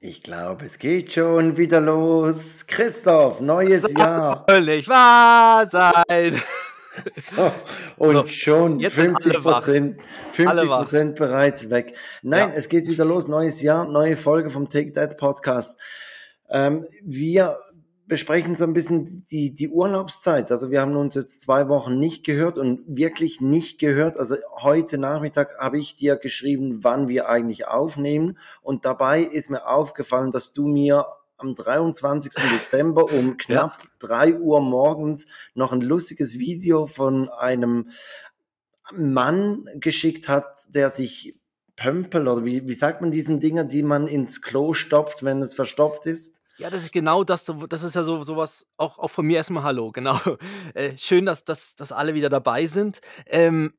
Ich glaube, es geht schon wieder los. Christoph, neues Das Jahr. nicht wahr sein. So, und So, schon jetzt sind 50 alle wach. Prozent, 50 Alle wach. Prozent bereits weg. Nein, Ja. es geht wieder los. Neues Jahr, neue Folge vom Take That Podcast. Ähm, wir besprechen so ein bisschen die, die Urlaubszeit. Also wir haben uns jetzt zwei Wochen nicht gehört und wirklich nicht gehört. Also heute Nachmittag habe ich dir geschrieben, wann wir eigentlich aufnehmen. Und dabei ist mir aufgefallen, dass du mir am 23. Dezember um knapp drei Uhr morgens noch ein lustiges Video von einem Mann geschickt hat, der sich Pömpel oder wie, wie sagt man diesen Dinger, die man ins Klo stopft, wenn es verstopft ist? Ja, das ist genau das. Das ist ja so sowas. Auch, auch von mir erstmal Hallo, genau. Äh, schön, dass, dass, dass alle wieder dabei sind. Ähm,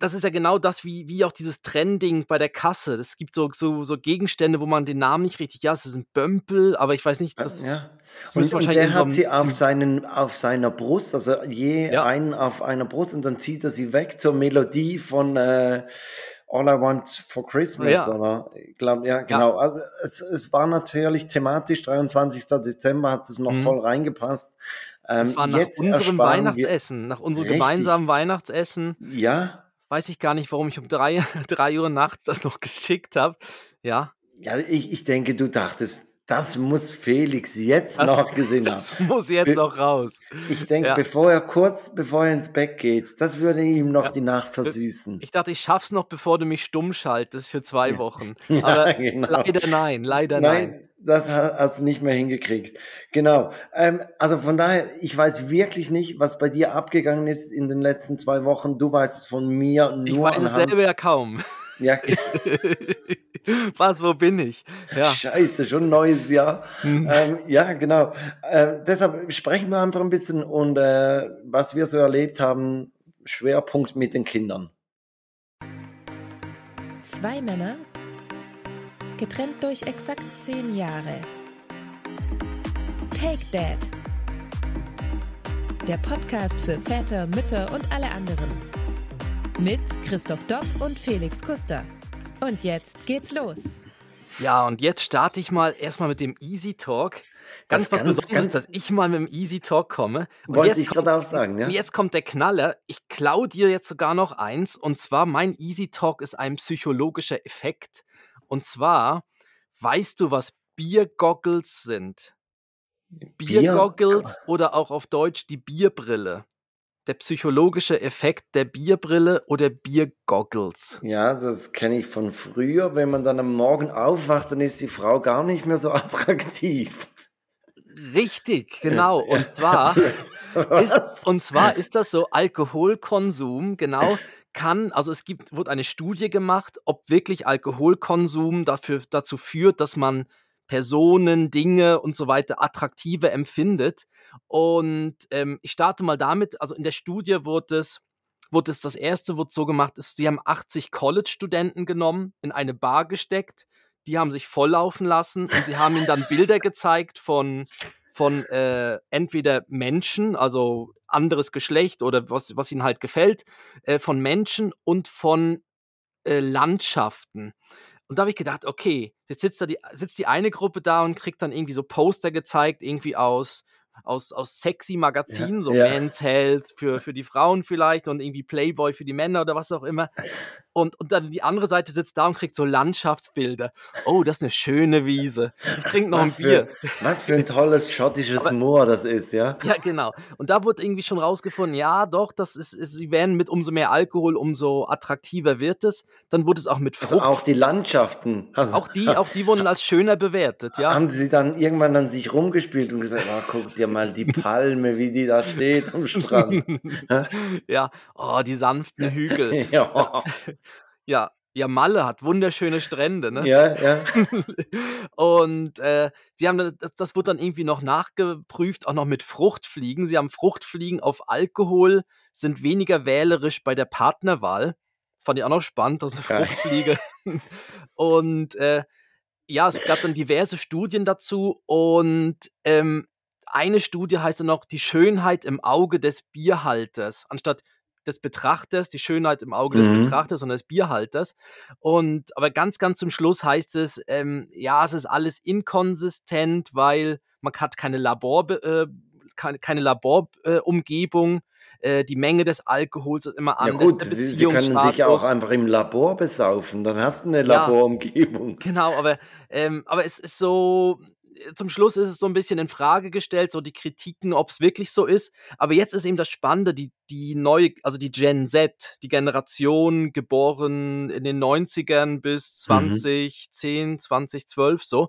das ist ja genau das, wie, wie auch dieses Trending bei der Kasse. Es gibt so, so, so Gegenstände, wo man den Namen nicht richtig, ja, es ist ein Bömpel, aber ich weiß nicht, das, ja. das Und, und der so hat sie auf, seinen, auf seiner Brust, also je Ja. einen auf einer Brust und dann zieht er sie weg zur Melodie von äh, All I Want for Christmas. Ja. Oder? Ich glaube, ja, genau. Also es, es war natürlich thematisch, 23. Dezember hat es noch Mhm. voll reingepasst. das Ähm, war nach unserem Weihnachtsessen, nach unserem Richtig. gemeinsamen Weihnachtsessen. Ja, Weiß ich gar nicht, warum ich um drei, drei Uhr nachts das noch geschickt habe. Ja, ja ich, ich denke, du dachtest, das muss Felix jetzt das, noch gesehen haben. das muss jetzt Be- noch raus. Ich denke, Ja. bevor er kurz bevor er ins Bett geht, das würde ihm noch Ja. die Nacht versüßen. Ich dachte, ich schaff's noch, bevor du mich stumm schaltest für zwei. Wochen. Ja, Aber genau. leider nein, leider nein. Nein, das ha- hast du nicht mehr hingekriegt. Genau. Ähm, also von daher, ich weiß wirklich nicht, was bei dir abgegangen ist in den letzten zwei Wochen. Du weißt es von mir nur Ich weiß es anhand- selber ja kaum. Ja, Was, wo bin ich? Ja. scheiße, schon ein neues Jahr. Hm. Ähm, ja, genau. Äh, deshalb sprechen wir einfach ein bisschen und äh, was wir so erlebt haben, Schwerpunkt mit den Kindern. Zwei Männer, getrennt durch exakt zehn Jahre. Take Dad. Der Podcast für Väter, Mütter und alle anderen. Mit Christoph Dopp und Felix Kuster. Und jetzt geht's los. ja, und jetzt starte ich mal erstmal mit dem Easy Talk. Ganz Das was ganz- Besonderes, ganz- dass ich mal mit dem Easy Talk komme. Und Wollte jetzt ich kommt- gerade auch sagen, ja? Und jetzt kommt der Knaller. Ich klaue dir jetzt sogar noch eins. Und zwar, mein Easy Talk ist ein psychologischer Effekt. Und zwar, weißt du, was Biergoggles sind? Biergoggles oder auch auf Deutsch die Bierbrille. Der psychologische Effekt der Bierbrille oder Biergoggles. Ja, das kenne ich von früher. Wenn man dann am Morgen aufwacht, dann ist die Frau gar nicht mehr so attraktiv. Richtig, genau. Und zwar ist, und zwar ist das so, Alkoholkonsum, genau, kann, also es gibt, wurde eine Studie gemacht, ob wirklich Alkoholkonsum dafür, dazu führt, dass man Personen, Dinge und so weiter attraktiver empfindet. Und ähm, ich starte mal damit, also in der Studie wurde es, wurde es das erste, wurde so gemacht, ist, sie haben 80 College-Studenten genommen, in eine Bar gesteckt, die haben sich volllaufen lassen und sie haben ihnen dann Bilder gezeigt von, von äh, entweder Menschen, also anderes Geschlecht oder was, was ihnen halt gefällt, äh, von Menschen und von äh, Landschaften. Und da habe ich gedacht, okay, jetzt sitzt, da die, sitzt die eine Gruppe da und kriegt dann irgendwie so Poster gezeigt, irgendwie aus, aus, aus sexy Magazinen, Ja, so ja. Men's Health für, für die Frauen vielleicht und irgendwie Playboy für die Männer oder was auch immer. Und, und dann die andere Seite sitzt da und kriegt so Landschaftsbilder. Oh, das ist eine schöne Wiese. Ich trinke noch Was ein Bier. für, was für ein tolles schottisches Aber- Moor das ist, ja? Ja, genau. Und da wurde irgendwie schon rausgefunden, ja, doch, das ist, ist sie werden mit umso mehr Alkohol, umso attraktiver wird es. Dann wurde es auch mit Also Frucht. auch die Landschaften. Also, auch die, auch die wurden als schöner bewertet, ja. Haben sie dann irgendwann an sich rumgespielt und gesagt, oh, guck dir mal die Palme, wie die da steht am Strand. ja, oh, die sanften Hügel. ja, Ja, ja, Malle hat wunderschöne Strände, ne? ja, ja. Und äh, sie haben das, das wurde dann irgendwie noch nachgeprüft, auch noch mit Fruchtfliegen. Sie haben Fruchtfliegen auf Alkohol, sind weniger wählerisch bei der Partnerwahl. Fand ich auch noch spannend, dass eine Geil. Fruchtfliege. und äh, ja, es gab dann diverse Studien dazu und ähm, eine Studie heißt dann noch die Schönheit im Auge des Bierhalters, anstatt des Betrachters, die Schönheit im Auge des Mhm. Betrachters und des Bierhalters. Und aber ganz, ganz zum Schluss heißt es, ähm, ja, es ist alles inkonsistent, weil man hat keine Labor, äh, keine, keine Laborumgebung. Äh. Äh, die Menge des Alkohols ist immer Ja anders. gut, der sie, sie können sich ja auch einfach im Labor besaufen, dann hast du eine Ja. Laborumgebung. Genau, aber, ähm, aber es ist so, zum Schluss ist es so ein bisschen in Frage gestellt, so die Kritiken, ob es wirklich so ist. Aber jetzt ist eben das Spannende, die, die neue, also die Gen Z, die Generation geboren in den 90ern bis Mhm. 2010, 2012 so,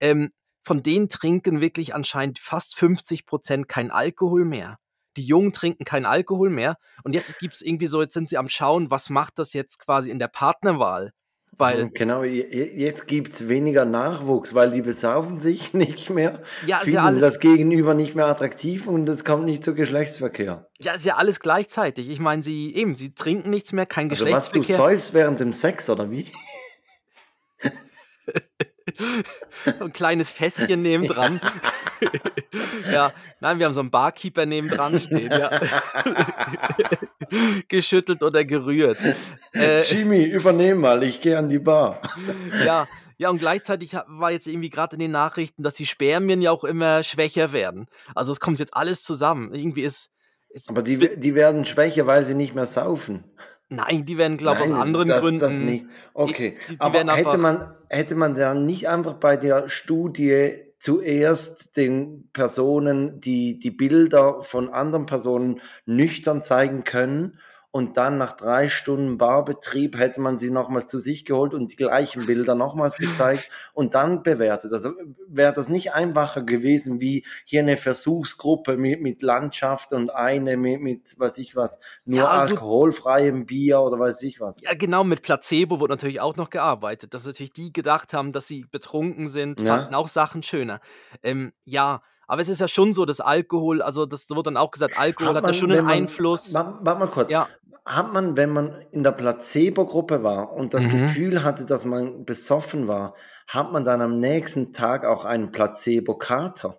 ähm, von denen trinken wirklich anscheinend fast 50 Prozent kein Alkohol mehr. Die Jungen trinken keinen Alkohol mehr. Und jetzt gibt es irgendwie so, jetzt sind sie am Schauen, was macht das jetzt quasi in der Partnerwahl? Weil, Genau, je- je- jetzt gibt es weniger Nachwuchs, weil die besaufen sich nicht mehr, ja, ist ja finden alles, das Gegenüber nicht mehr attraktiv und es kommt nicht zu Geschlechtsverkehr. ja, ist ja alles gleichzeitig. Ich meine, sie eben, sie trinken nichts mehr, kein Also was, du Geschlechtsverkehr. säufst während dem Sex, oder wie? ein kleines Fässchen neben dran. ja, nein, wir haben so einen Barkeeper neben dran stehen, ja. Geschüttelt oder gerührt. Äh, Jimmy, übernehm mal, ich gehe an die Bar. ja, ja, und gleichzeitig war jetzt irgendwie gerade in den Nachrichten, dass die Spermien ja auch immer schwächer werden. Also es kommt jetzt alles zusammen. Irgendwie ist. ist Aber die, die werden schwächer, weil sie nicht mehr saufen. Nein, die werden, glaube ich, aus anderen das, Gründen. Das nicht. Okay, die- die aber werden hätte man, hätte man dann nicht einfach bei der Studie zuerst den Personen die, die Bilder von anderen Personen nüchtern zeigen können und dann nach drei Stunden Barbetrieb hätte man sie nochmals zu sich geholt und die gleichen Bilder nochmals gezeigt und dann bewertet. Also wäre das nicht einfacher gewesen, wie hier eine Versuchsgruppe mit, mit Landschaft und eine mit, mit weiß ich was, nur Ja, alkoholfreiem Bier oder weiß ich was. Ja, genau, mit Placebo wurde natürlich auch noch gearbeitet. Dass natürlich die gedacht haben, dass sie betrunken sind, Ja. fanden auch Sachen schöner. Ähm, ja, aber es ist ja schon so, dass Alkohol, also das wurde dann auch gesagt, Alkohol hat, ja schon wenn einen man- Einfluss. Warte warte mal kurz. Ja. Hat man, wenn man in der Placebo-Gruppe war und das Mhm. Gefühl hatte, dass man besoffen war, hat man dann am nächsten Tag auch einen Placebo-Kater?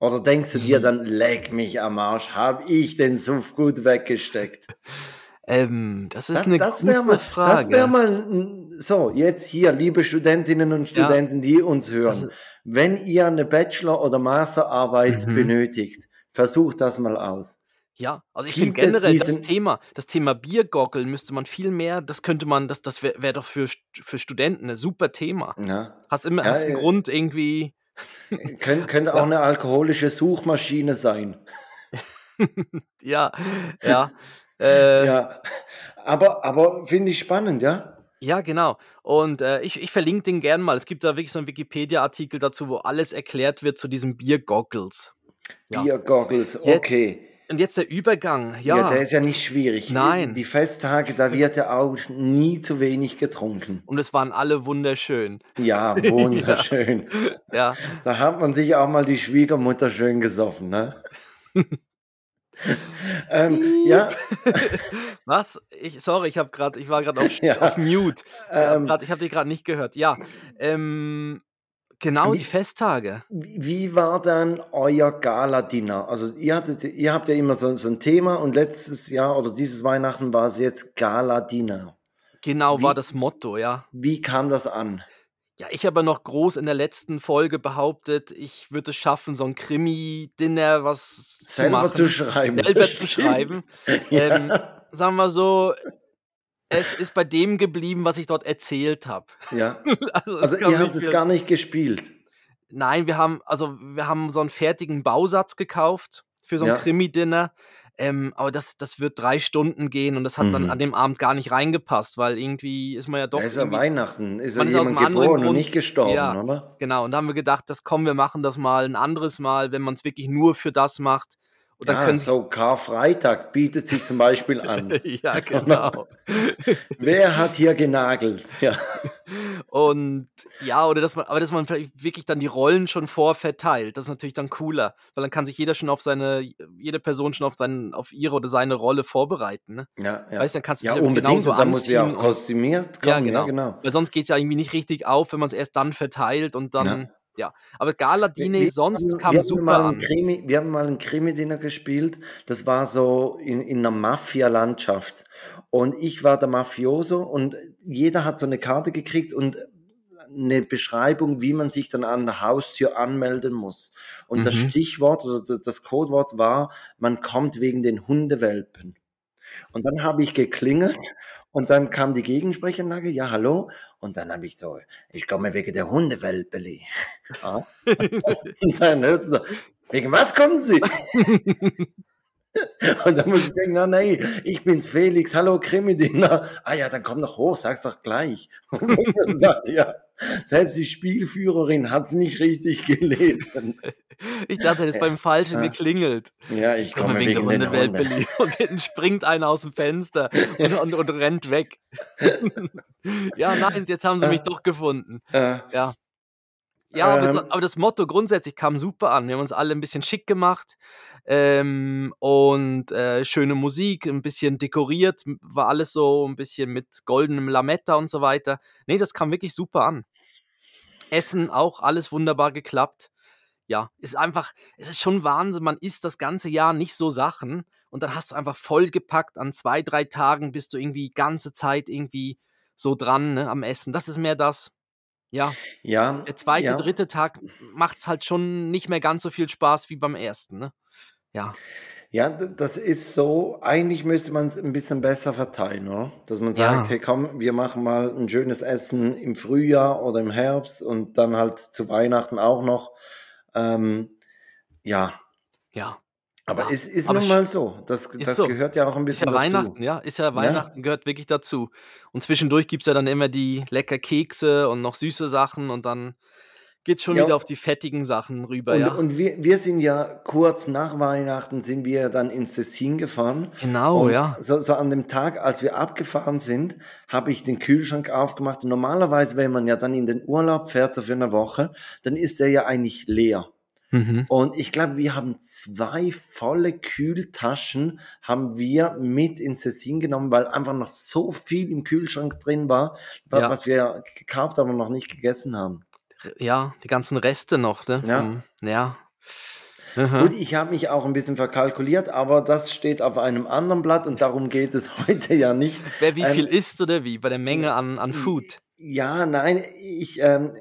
Oder denkst du dir dann, leck mich am Arsch, hab ich den Suff gut weggesteckt? Ähm, das ist Das, eine das gute wäre mal, Frage. das wär mal, so, jetzt hier, liebe Studentinnen und Ja. Studenten, die uns hören, Also- wenn ihr eine Bachelor- oder Masterarbeit Mhm. benötigt, versucht das mal aus. Ja, also ich finde generell das Thema, das Thema Biergockeln müsste man viel mehr, das könnte man, das, das wäre wär doch für, für Studenten ein super Thema. Ja. Hast immer Ja, hast einen äh, Grund irgendwie. Kön könnte auch eine alkoholische Suchmaschine sein. Ja, ja. Äh, ja. Ja, aber, aber finde ich spannend, ja? genau. Und äh, ich, ich verlinke den gern mal. Es gibt da wirklich so einen Wikipedia-Artikel dazu, wo alles erklärt wird zu diesem Biergoggles. Ja. Biergoggles, Jetzt- okay. Und jetzt der Übergang. Ja. Ja. der ist ja nicht schwierig. Nein. Die Festtage, da wird ja auch nie zu wenig getrunken. und es waren alle wunderschön. Ja, wunderschön. Ja. Da hat man sich auch mal die Schwiegermutter schön gesoffen, ne? ähm, ja, Was? Ich, sorry, ich habe gerade, ich war gerade auf, Ja. auf Mute. Ich habe ähm, ich habe dich gerade nicht gehört. Ja. Ähm, genau, Wie- die Festtage. Wie war dann euer Gala-Dinner? Also ihr, hattet, ihr habt ja immer so, so ein Thema und letztes Jahr oder dieses Weihnachten war es jetzt Gala-Dinner. Genau war Wie- das Motto, ja. Wie kam das an? Ja, ich habe noch groß in der letzten Folge behauptet, ich würde es schaffen, so ein Krimi-Dinner was zu Selber machen. zu schreiben. Selber zu schreiben. Ja. Ähm, sagen wir so, es ist bei dem geblieben, was ich dort erzählt habe. ja. Also, Also ihr habt es gar nicht gespielt. Nein, wir haben, also wir haben so einen fertigen Bausatz gekauft für so ein Ja. Krimi-Dinner. Ähm, aber das, das wird drei Stunden gehen und das hat dann Mhm. an dem Abend gar nicht reingepasst, weil irgendwie ist man ja doch. Da ist ja Weihnachten. Ist ja ist jemand anderen geboren und nicht gestorben, Ja. oder? Genau, und da haben wir gedacht, das kommen, wir machen das mal ein anderes Mal, wenn man es wirklich nur für das macht. Und dann ah, können so Karfreitag bietet sich zum Beispiel an. ja, genau. Wer hat hier genagelt? Ja. Und ja, oder dass man, aber dass man vielleicht wirklich dann die Rollen schon vorverteilt, das ist natürlich dann cooler, weil dann kann sich jeder schon auf seine, jede Person schon auf seinen, auf ihre oder seine Rolle vorbereiten. Ne? Ja, ja. Weißt du, dann kannst du ja unbedingt. genauso und da muss sie auch anziehen und- kostümiert kommen. Ja, genau. Ja, genau. Weil sonst geht es ja irgendwie nicht richtig auf, wenn man es erst dann verteilt und dann, ja. Aber Galadine Wir, sonst haben, kam wir super haben an. Krimi, wir haben mal ein Krimi-Dinner gespielt. Das war so in, in einer Mafia-Landschaft. Und ich war der Mafioso und jeder hat so eine Karte gekriegt und eine Beschreibung, wie man sich dann an der Haustür anmelden muss. Und mhm. das Stichwort oder das Codewort war, man kommt wegen den Hundewelpen. Und dann habe ich geklingelt und dann kam die Gegensprechanlage, ja, hallo. Und dann habe ich so, ich komme wegen der Hundewelpeli. Ja. und dann hörst du, wegen was kommen Sie? Und dann muss ich denken, na nein, ich bin's Felix, hallo Krimi-Dinner. Ah ja, dann komm doch hoch, sag's doch gleich. Und ich dachte, ja, selbst die Spielführerin hat's nicht richtig gelesen. Ich dachte, das ist beim Falschen ja. geklingelt. Ja, ich komme, komme wegen, wegen den Hunde. Und hinten springt einer aus dem Fenster und, und, und rennt weg. ja, nein, jetzt haben sie mich doch gefunden. Ja. Ja, aber, ähm, aber das Motto grundsätzlich kam super an. Wir haben uns alle ein bisschen schick gemacht. Ähm, und äh, schöne Musik, ein bisschen dekoriert, war alles so ein bisschen mit goldenem Lametta und so weiter. Nee, das kam wirklich super an. Essen auch alles wunderbar geklappt. Ja, ist einfach, es ist schon Wahnsinn, man isst das ganze Jahr nicht so Sachen und dann hast du einfach vollgepackt an zwei, drei Tagen bist du irgendwie ganze Zeit irgendwie so dran ne, am Essen. Das ist mehr das, ja. Ja. Der zweite, ja. dritte Tag macht es halt schon nicht mehr ganz so viel Spaß wie beim ersten, ne? Ja. Ja, das ist so, eigentlich müsste man es ein bisschen besser verteilen, oder? Dass man sagt, Ja. hey komm, wir machen mal ein schönes Essen im Frühjahr oder im Herbst und dann halt zu Weihnachten auch noch. Ähm, ja, Ja. Aber Ja. es ist Aber nun mal so. Das, das so. gehört ja auch ein Ist ja bisschen dazu. Weihnachten, ja. Ist ja Ja, Weihnachten, gehört wirklich dazu. Und zwischendurch gibt es ja dann immer die lecker Kekse und noch süße Sachen und dann geht's schon wieder ja. auf die fettigen Sachen rüber, Und, ja. und wir, wir sind ja kurz nach Weihnachten sind wir dann ins Tessin gefahren. Genau, Und ja. so, so an dem Tag, als wir abgefahren sind, habe ich den Kühlschrank aufgemacht. Und normalerweise, wenn man ja dann in den Urlaub fährt, so für eine Woche, dann ist der ja eigentlich leer. Mhm. Und ich glaube, wir haben zwei volle Kühltaschen haben wir mit ins Tessin genommen, weil einfach noch so viel im Kühlschrank drin war, wa- Ja. was wir gekauft haben und noch nicht gegessen haben. Ja, die ganzen Reste noch, ne? Ja. Vom, ja. Gut, Mhm. ich habe mich auch ein bisschen verkalkuliert, aber das steht auf einem anderen Blatt und darum geht es heute ja nicht. Wer wie Ähm, viel isst oder wie? Bei der Menge an, an Food. Ja, nein, ich, ähm,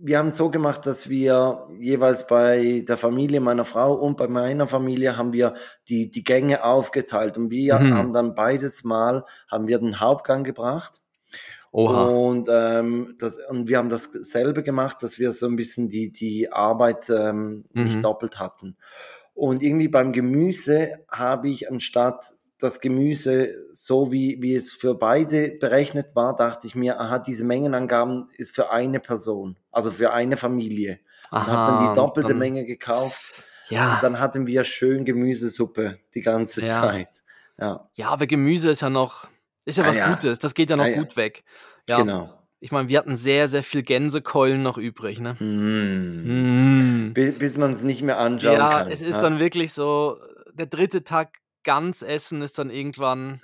wir haben es so gemacht, dass wir jeweils bei der Familie meiner Frau und bei meiner Familie haben wir die, die Gänge aufgeteilt und wir Mhm. haben dann beides Mal, haben wir den Hauptgang gebracht Oha. und, ähm, das, und wir haben dasselbe gemacht, dass wir so ein bisschen die, die Arbeit ähm, nicht Mhm. doppelt hatten. Und irgendwie beim Gemüse habe ich anstatt das Gemüse so wie, wie es für beide berechnet war, dachte ich mir, aha, diese Mengenangaben ist für eine Person, also für eine Familie. Und habe dann Aha, die doppelte dann, Menge gekauft. Und ja, dann hatten wir schön Gemüsesuppe die ganze ja. Zeit. Ja, Ja, aber Gemüse ist ja noch, ist ja ah was ja, Gutes. Das geht ja ah noch ja, gut weg. Ja. genau. Ich meine, wir hatten sehr, sehr viel Gänsekeulen noch übrig, ne? Mm. Mm. Bis, bis man es nicht mehr anschauen Ja, kann. es ist Ja. dann wirklich so, der dritte Tag ganz essen ist dann irgendwann,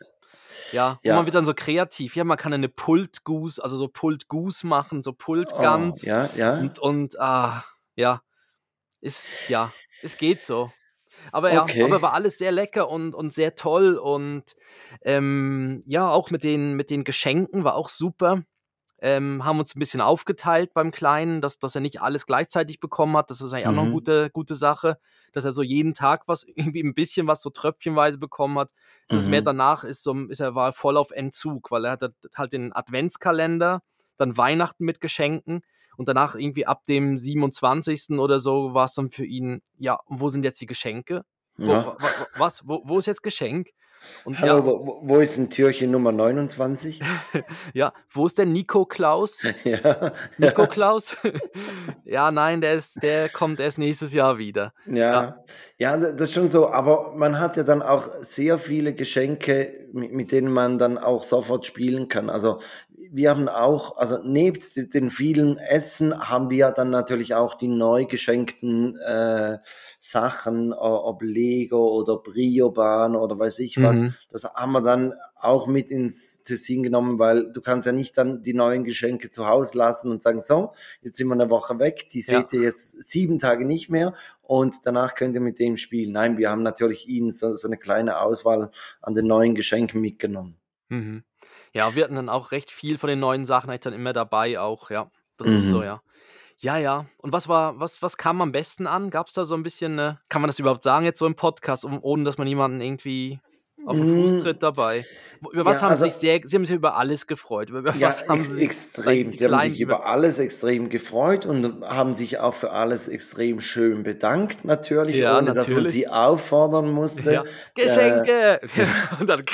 ja, wo man wird Ja. dann so kreativ. Ja, man kann eine Pulled Goose, also so Pulled Goose machen, so Pulled Oh, Gans ja, ja. und, und, ah, ja, ist, ja, es geht so. Aber ja, aber Okay. war alles sehr lecker und, und sehr toll und ähm, ja, auch mit den, mit den Geschenken war auch super. Ähm, haben uns ein bisschen aufgeteilt beim Kleinen, dass, dass er nicht alles gleichzeitig bekommen hat. Das ist eigentlich auch noch eine Mhm. gute, gute Sache, dass er so jeden Tag was, irgendwie ein bisschen was so tröpfchenweise bekommen hat. Es ist mehr Mhm. danach, ist, so, ist er war voll auf Entzug, weil er hat halt den Adventskalender, dann Weihnachten mit Geschenken und danach irgendwie ab dem 27. oder so war es dann für ihn, ja, wo sind jetzt die Geschenke? Wo, Ja. wa, was? Wo, wo ist jetzt Geschenk? Und Hallo, ja, wo, wo- ist ein Türchen Nummer 29? ja, wo ist der Nico Klaus? ja, Nico Klaus? ja, nein, der ist, der kommt erst nächstes Jahr wieder. Ja, ja, ja, da- das ist schon so. Aber man hat ja dann auch sehr viele Geschenke, mit, mit denen man dann auch sofort spielen kann. Also wir haben auch, also nebst den vielen Essen haben wir dann natürlich auch die neu geschenkten äh, Sachen, ob Lego oder Briobahn oder weiß ich was. Mhm. Das haben wir dann auch mit ins Tessin genommen, weil du kannst ja nicht dann die neuen Geschenke zu Hause lassen und sagen, so, jetzt sind wir eine Woche weg, die seht ja. ihr jetzt sieben Tage nicht mehr und danach könnt ihr mit dem spielen. Nein, wir haben natürlich ihnen so, so eine kleine Auswahl an den neuen Geschenken mitgenommen. Mhm. Ja, wir hatten dann auch recht viel von den neuen Sachen eigentlich dann immer dabei auch, ja. Das ist so, mhm. ja. Ja, ja. Und was war was was kam am besten an? Gab es da so ein bisschen, äh kann man das überhaupt sagen jetzt so im Podcast, um ohne dass man jemanden irgendwie auf den Fuß hm. tritt dabei? über was Ja, haben Sie also sich sehr Sie haben sich über alles gefreut. Über Ja, was haben ex Sie sich extrem. Sie haben sich über alles extrem gefreut und haben sich auch für alles extrem schön bedankt, natürlich, Ja, ohne dass man sie auffordern musste. Ja. Äh, Geschenke! Und dann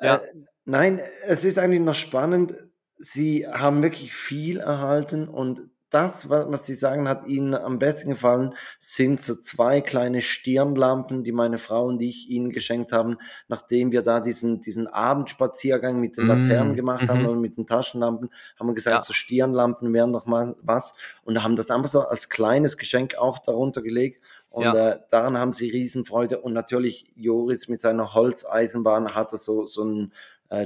Ja. Äh, nein, es ist eigentlich noch spannend. Sie haben wirklich viel erhalten und das, was Sie sagen, hat Ihnen am besten gefallen, sind so zwei kleine Stirnlampen, die meine Frau und ich Ihnen geschenkt haben, nachdem wir da diesen, diesen Abendspaziergang mit den Laternen mm, gemacht mm haben mhm. und mit den Taschenlampen, haben wir gesagt, ja. so Stirnlampen wären doch mal was und haben das einfach so als kleines Geschenk auch darunter gelegt und ja. äh, daran haben sie Riesenfreude. Und natürlich Joris mit seiner Holzeisenbahn hat er so, so ein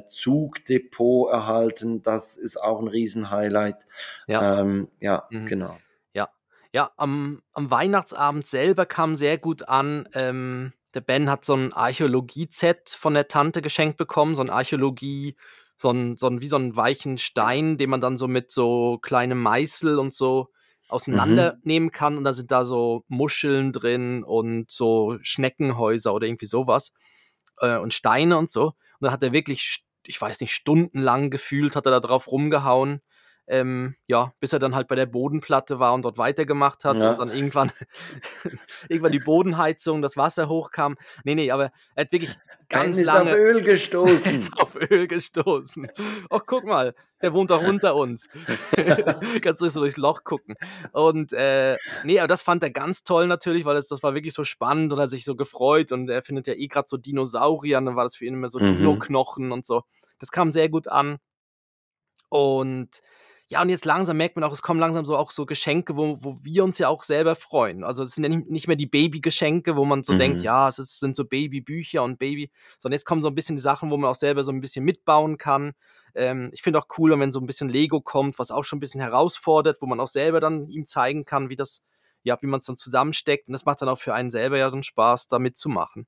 Zugdepot erhalten. Das ist auch ein Riesenhighlight. Ja, ähm, ja mhm. genau. Ja, ja am, am Weihnachtsabend selber kam sehr gut an. Ähm, der Ben hat so ein Archäologie-Set von der Tante geschenkt bekommen, so ein Archäologie- so ein, so ein, wie so einen weichen Stein, den man dann so mit so kleinem Meißel und so auseinandernehmen mhm. kann und da sind da so Muscheln drin und so Schneckenhäuser oder irgendwie sowas äh, und Steine und so. Dann hat er wirklich, ich weiß nicht, stundenlang gefühlt, hat er da drauf rumgehauen ähm, ja, bis er dann halt bei der Bodenplatte war und dort weitergemacht hat ja. und dann irgendwann, irgendwann die Bodenheizung, das Wasser hochkam. Nee, nee, aber er hat wirklich ganz ist lange. auf Öl gestoßen. ist auf Öl gestoßen. Ach, guck mal, der wohnt doch unter uns. Kannst du so durchs Loch gucken. Und äh, nee, aber das fand er ganz toll natürlich, weil das, das war wirklich so spannend und er hat sich so gefreut und er findet ja eh gerade so Dinosaurier und dann war das für ihn immer so mhm. Dino-Knochen und so. Das kam sehr gut an. Und ja, und jetzt langsam merkt man auch, es kommen langsam so auch so Geschenke, wo, wo wir uns ja auch selber freuen. Also es sind ja nicht, mehr die Babygeschenke, wo man so mhm. denkt, ja, es ist, sind so Babybücher und Baby, sondern jetzt kommen so ein bisschen die Sachen, wo man auch selber so ein bisschen mitbauen kann. Ähm, ich finde auch cool, wenn so ein bisschen Lego kommt, was auch schon ein bisschen herausfordert, wo man auch selber dann ihm zeigen kann, wie das, ja, wie man es dann zusammensteckt. Und das macht dann auch für einen selber ja dann Spaß, da mitzumachen.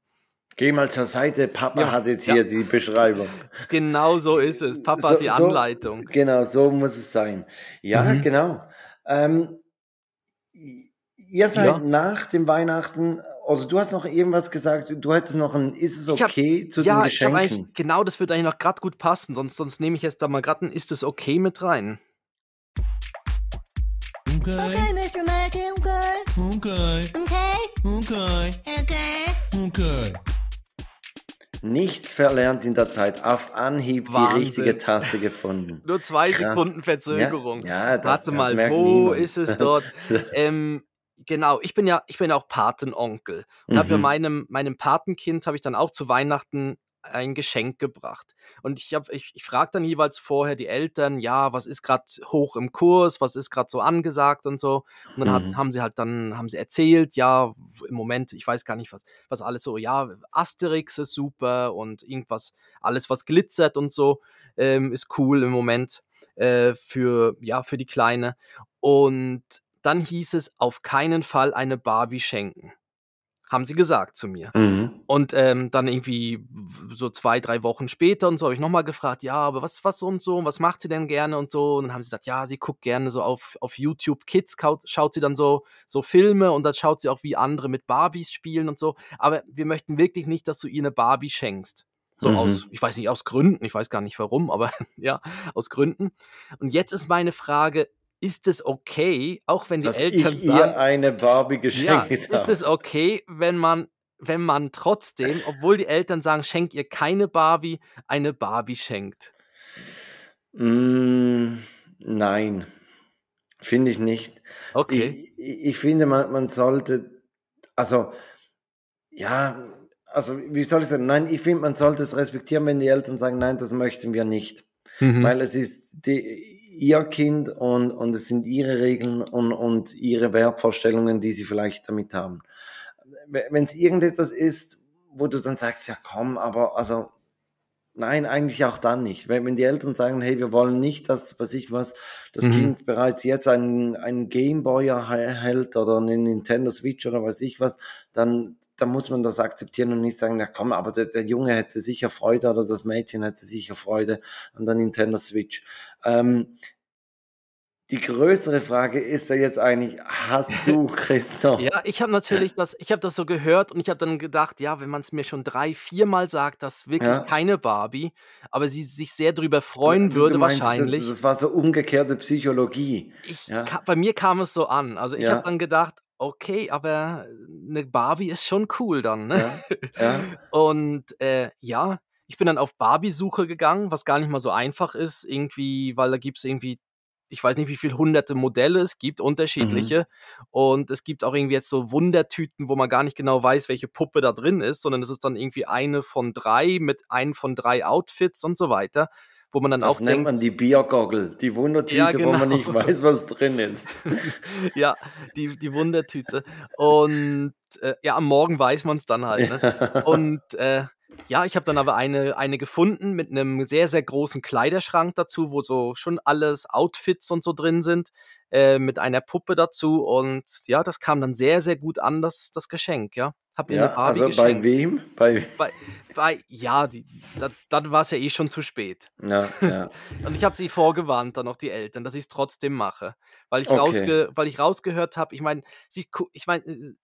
Geh mal zur Seite, Papa ja, hat jetzt ja. hier die Beschreibung. Genau so ist es. Papa so, hat die Anleitung. So, genau, so muss es sein. Ja, mhm. genau. Ähm, ihr seid ja. nach dem Weihnachten, oder du hast noch irgendwas gesagt, du hättest noch ein Ist es okay hab, zu den Geschenken? genau, das würde eigentlich noch gerade gut passen, sonst, sonst nehme ich jetzt da mal gerade ein Ist es okay mit rein. Okay. Okay, Mr. Mackey, okay. Okay. Okay. Okay. Okay. Okay. Nichts verlernt in der Zeit. Auf Anhieb Wahnsinn. die richtige Tasse gefunden. Nur zwei Krass. Sekunden Verzögerung. Ja, ja das, Warte das mal, wo niemand. ist es dort? ähm, genau, ich bin ja, ich bin auch Patenonkel und mhm. habe ja meinem, meinem Patenkind habe ich dann auch zu Weihnachten ein Geschenk gebracht. Und ich, hab, ich, ich frage dann jeweils vorher die Eltern, ja, was ist gerade hoch im Kurs, was ist gerade so angesagt und so. Und dann hat, mhm. haben sie halt dann, haben sie erzählt, ja, im Moment, ich weiß gar nicht, was, was alles so, ja, Asterix ist super und irgendwas, alles, was glitzert und so, ähm, ist cool im Moment äh, für, ja, für die Kleine. Und dann hieß es, auf keinen Fall eine Barbie schenken haben sie gesagt zu mir. Mhm. Und ähm, dann irgendwie so zwei, drei Wochen später und so habe ich nochmal gefragt, ja, aber was, was und so, was macht sie denn gerne und so. Und dann haben sie gesagt, ja, sie guckt gerne so auf, auf YouTube Kids, schaut sie dann so, so Filme und dann schaut sie auch, wie andere mit Barbies spielen und so. Aber wir möchten wirklich nicht, dass du ihr eine Barbie schenkst. So mhm. aus, ich weiß nicht, aus Gründen, ich weiß gar nicht warum, aber ja, aus Gründen. Und jetzt ist meine Frage, ist es okay, auch wenn die Dass Eltern ich sagen, ihr eine Barbie geschenkt ja, ist es okay, wenn man wenn man trotzdem, obwohl die Eltern sagen, schenk ihr keine Barbie, eine Barbie schenkt? Mm, nein, finde ich nicht. Okay. Ich, ich finde, man, man sollte, also, ja, also, wie soll ich sagen? Nein, ich finde, man sollte es respektieren, wenn die Eltern sagen, nein, das möchten wir nicht. Mhm. Weil es ist die, ihr Kind und, und es sind ihre Regeln und, und ihre Wertvorstellungen, die sie vielleicht damit haben. Wenn es irgendetwas ist, wo du dann sagst, ja komm, aber also Nein, eigentlich auch dann nicht. Wenn, wenn die Eltern sagen, hey, wir wollen nicht, dass, was ich was, das mhm. Kind bereits jetzt einen, einen Gameboy erhält oder eine Nintendo Switch oder was ich was, dann, dann muss man das akzeptieren und nicht sagen, na komm, aber der, der Junge hätte sicher Freude oder das Mädchen hätte sicher Freude an der Nintendo Switch. Ähm, die größere Frage ist ja jetzt eigentlich, hast du, Christoph? ja, ich habe natürlich das, ich habe das so gehört und ich habe dann gedacht, ja, wenn man es mir schon drei, viermal sagt, dass wirklich ja. keine Barbie, aber sie sich sehr darüber freuen du, würde meinst, wahrscheinlich. Das, das, war so umgekehrte Psychologie. Ich, ja. bei mir kam es so an. Also ich ja. habe dann gedacht, okay, aber eine Barbie ist schon cool dann. Ne? Ja. und äh, ja, ich bin dann auf Barbie-Suche gegangen, was gar nicht mal so einfach ist, irgendwie, weil da gibt es irgendwie ich weiß nicht, wie viele hunderte Modelle es gibt, mhm. unterschiedliche. Mhm. Und es gibt auch irgendwie jetzt so Wundertüten, wo man gar nicht genau weiß, welche Puppe da drin ist, sondern es ist dann irgendwie eine von drei mit einem von drei Outfits und so weiter. Wo man dann das auch nennt denkt, man die Biergoggle, die Wundertüte, ja, genau. wo man nicht genau. weiß, was drin ist. ja, die, die Wundertüte. Und äh, ja, am Morgen weiß man es dann halt. Ne? Und äh, ja, ich habe dann aber eine, eine gefunden mit einem sehr, sehr großen Kleiderschrank dazu, wo so schon alles Outfits und so drin sind, äh, mit einer Puppe dazu. Und ja, das kam dann sehr, sehr gut an, das, das Geschenk, ja. Hab mir ja, eine Barbie also geschenkt. bei wem? Bei, bei, bei ja, die, da, dann war es ja eh schon zu spät. Ja, ja. und ich habe sie vorgewarnt, dann auch die Eltern, dass ich es trotzdem mache. Weil ich, okay. rausge, weil ich rausgehört habe, ich meine, sie, ich meine, äh,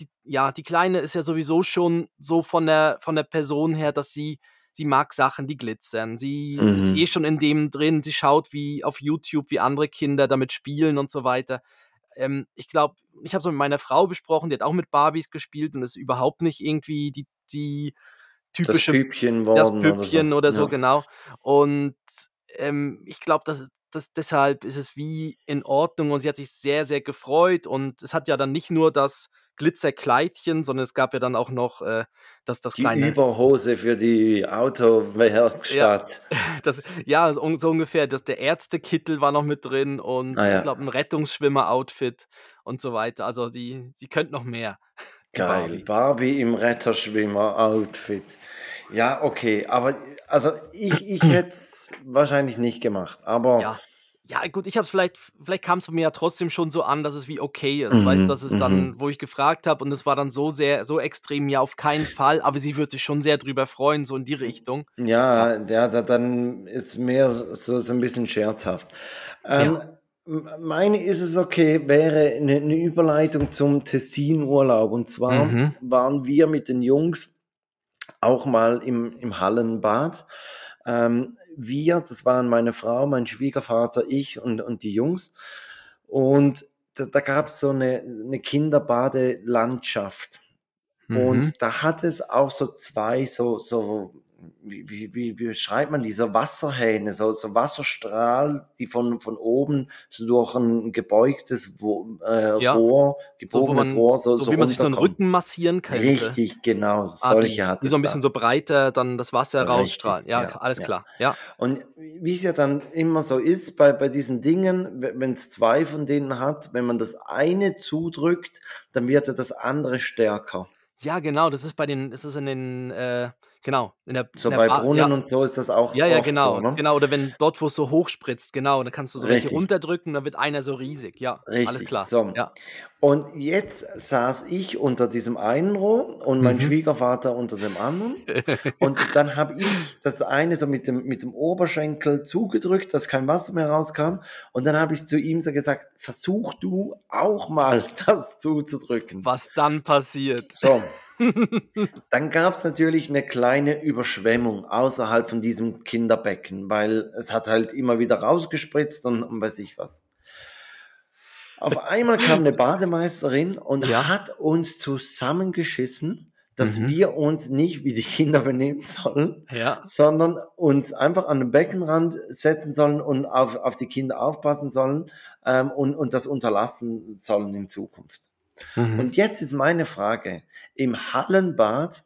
die, ja, die Kleine ist ja sowieso schon so von der, von der Person her, dass sie, sie mag Sachen, die glitzern. Sie mhm. ist eh schon in dem drin. Sie schaut wie auf YouTube, wie andere Kinder damit spielen und so weiter. Ähm, ich glaube, ich habe so mit meiner Frau besprochen, die hat auch mit Barbies gespielt und ist überhaupt nicht irgendwie die, die typische. Das Püppchen, worden das Püppchen oder so, oder so ja. genau. Und ähm, ich glaube, das, das, deshalb ist es wie in Ordnung und sie hat sich sehr, sehr gefreut und es hat ja dann nicht nur das Glitzerkleidchen, sondern es gab ja dann auch noch äh, das, das die kleine. Überhose für die Autowerkstatt. Ja, das, ja, so ungefähr. Das, der Ärztekittel war noch mit drin und ah, ja. ich glaube ein Rettungsschwimmer-Outfit und so weiter. Also die, die könnte noch mehr. Geil, Barbie. Barbie im Retterschwimmer-Outfit. Ja, okay, aber also ich, ich hätte es wahrscheinlich nicht gemacht, aber. Ja ja, gut, ich habe es vielleicht, vielleicht kam es von mir ja trotzdem schon so an, dass es wie okay ist. Mhm, weißt dass es dann, mhm. wo ich gefragt habe, und es war dann so sehr, so extrem, ja, auf keinen Fall, aber sie würde sich schon sehr drüber freuen, so in die Richtung. Ja, ja, ja dann ist mehr so, so ein bisschen scherzhaft. Ähm, ja. Meine ist es okay, wäre eine, eine Überleitung zum Tessin-Urlaub. Und zwar mhm. waren wir mit den Jungs auch mal im, im Hallenbad. Ähm, wir, das waren meine Frau, mein Schwiegervater, ich und, und die Jungs. Und da, da gab es so eine, eine Kinderbadelandschaft. Mhm. Und da hat es auch so zwei so, so wie, wie, wie schreibt man die, so Wasserhähne, so, so Wasserstrahl, die von, von oben so durch ein gebeugtes äh, ja. Rohr, gebogenes so, man, Rohr, so, so, so wie man sich so einen Rücken massieren kann. Richtig, genau, ah, solche die, hat Die so ein bisschen da. so breiter dann das Wasser Richtig, rausstrahlen. Ja, ja alles ja. klar. Ja. Und wie es ja dann immer so ist bei, bei diesen Dingen, wenn es zwei von denen hat, wenn man das eine zudrückt, dann wird ja das andere stärker. Ja, genau, das ist bei den, ist es in den, äh, Genau, in der, so in der bei Bar, Brunnen ja. und so ist das auch. Ja, ja, genau. So, ne? Genau, oder wenn dort, wo es so hoch spritzt, genau, dann kannst du so Richtig. welche runterdrücken, dann wird einer so riesig. Ja, Richtig. alles klar. So. Ja. Und jetzt saß ich unter diesem einen Rohr und mein mhm. Schwiegervater unter dem anderen. und dann habe ich das eine so mit dem, mit dem Oberschenkel zugedrückt, dass kein Wasser mehr rauskam. Und dann habe ich zu ihm so gesagt, versuch du auch mal das zuzudrücken. Was dann passiert. So. Dann gab es natürlich eine kleine Überschwemmung außerhalb von diesem Kinderbecken, weil es hat halt immer wieder rausgespritzt und, und weiß ich was. Auf einmal kam eine Bademeisterin und ja. hat uns zusammengeschissen, dass mhm. wir uns nicht wie die Kinder benehmen sollen, ja. sondern uns einfach an den Beckenrand setzen sollen und auf, auf die Kinder aufpassen sollen ähm, und, und das unterlassen sollen in Zukunft. Mhm. Und jetzt ist meine Frage, im Hallenbad,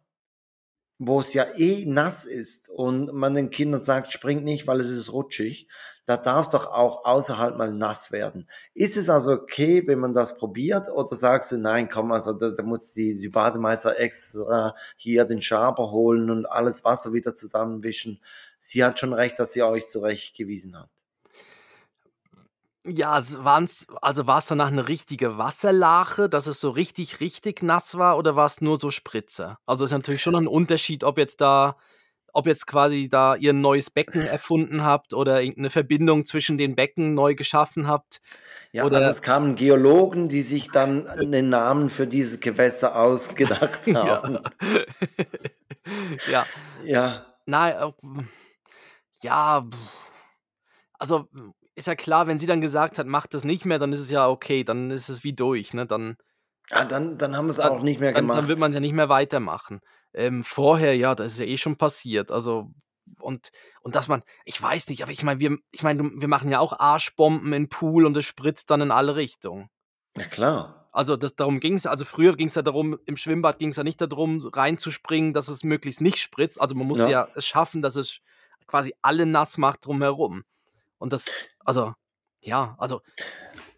wo es ja eh nass ist und man den Kindern sagt, springt nicht, weil es ist rutschig, da darf es doch auch außerhalb mal nass werden. Ist es also okay, wenn man das probiert oder sagst du, nein, komm, also da, da muss die, die Bademeister extra hier den Schaber holen und alles Wasser wieder zusammenwischen. Sie hat schon recht, dass sie euch zurechtgewiesen hat. Ja, es waren's also war es danach eine richtige Wasserlache, dass es so richtig, richtig nass war oder war es nur so Spritzer? Also, ist natürlich schon ein Unterschied, ob jetzt da ob jetzt quasi da ihr 'n neues Becken erfunden habt oder irgendeine Verbindung zwischen den Becken neu geschaffen habt Ja, also es kamen Geologen, die sich dann einen Namen für dieses Gewässer ausgedacht haben. Ja. Ja. Ja. Nein, äh, ja, also ist ja klar, wenn sie dann gesagt hat: „Macht das nicht mehr“, dann ist es ja okay, dann ist es wie durch, ne? Dann Ah, dann dann haben dann auch nicht mehr dann dann wird man gemacht. ja nicht mehr weitermachen. Ähm, vorher, ja, das ist ja eh schon passiert. Also und und dass man ich weiß nicht, aber ich meine, wir ich meine, wir machen ja auch Arschbomben in Pool und es spritzt dann in alle Richtungen. Ja klar. Also, das darum ging's also früher ging's ja darum im Schwimmbad ging's ja nicht darum, reinzuspringen, dass es möglichst nicht spritzt. Also, man musste Ja. ja es schaffen, dass es quasi alle nass macht drumherum. Und das also, ja, also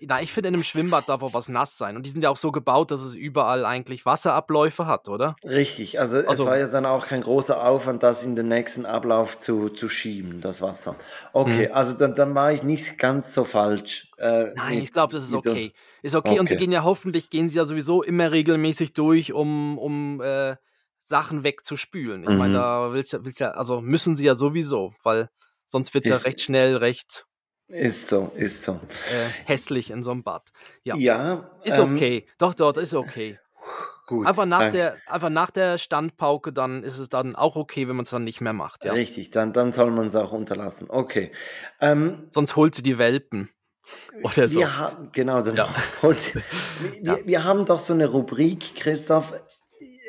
na, ich finde, in 'nem Schwimmbad darf auch was nass sein. Und die sind ja auch so gebaut, dass es überall eigentlich Wasserabläufe hat, oder? Richtig, also es Also war ja dann auch kein großer Aufwand, das in den nächsten Ablauf zu zu schieben, das Wasser. Okay, Mhm. also dann dann war ich nicht ganz so falsch, äh, Nein, ich mit glaube, das ist okay. Ist okay und sie okay. gehen ja hoffentlich gehen sie ja sowieso immer regelmäßig durch, um um, äh, Sachen wegzuspülen. Ich meine, Mhm. da willst ja willst ja also müssen sie ja sowieso, weil sonst wird's ja Ich recht schnell recht Ist so, ist so. äh, hässlich in so 'm Bad. Ja. Ja, Ist ähm okay. Doch, doch, das ist okay. Gut, Einfach nach danke. der einfach nach der Standpauke, dann ist es dann auch okay, wenn man's dann nicht mehr macht, ja. Richtig, dann dann soll man's auch unterlassen. Okay. Ähm Sonst holt sie die Welpen oder so. wir haben genau, dann Ja. holt wir Ja. wir haben doch so 'ne Rubrik, Christoph,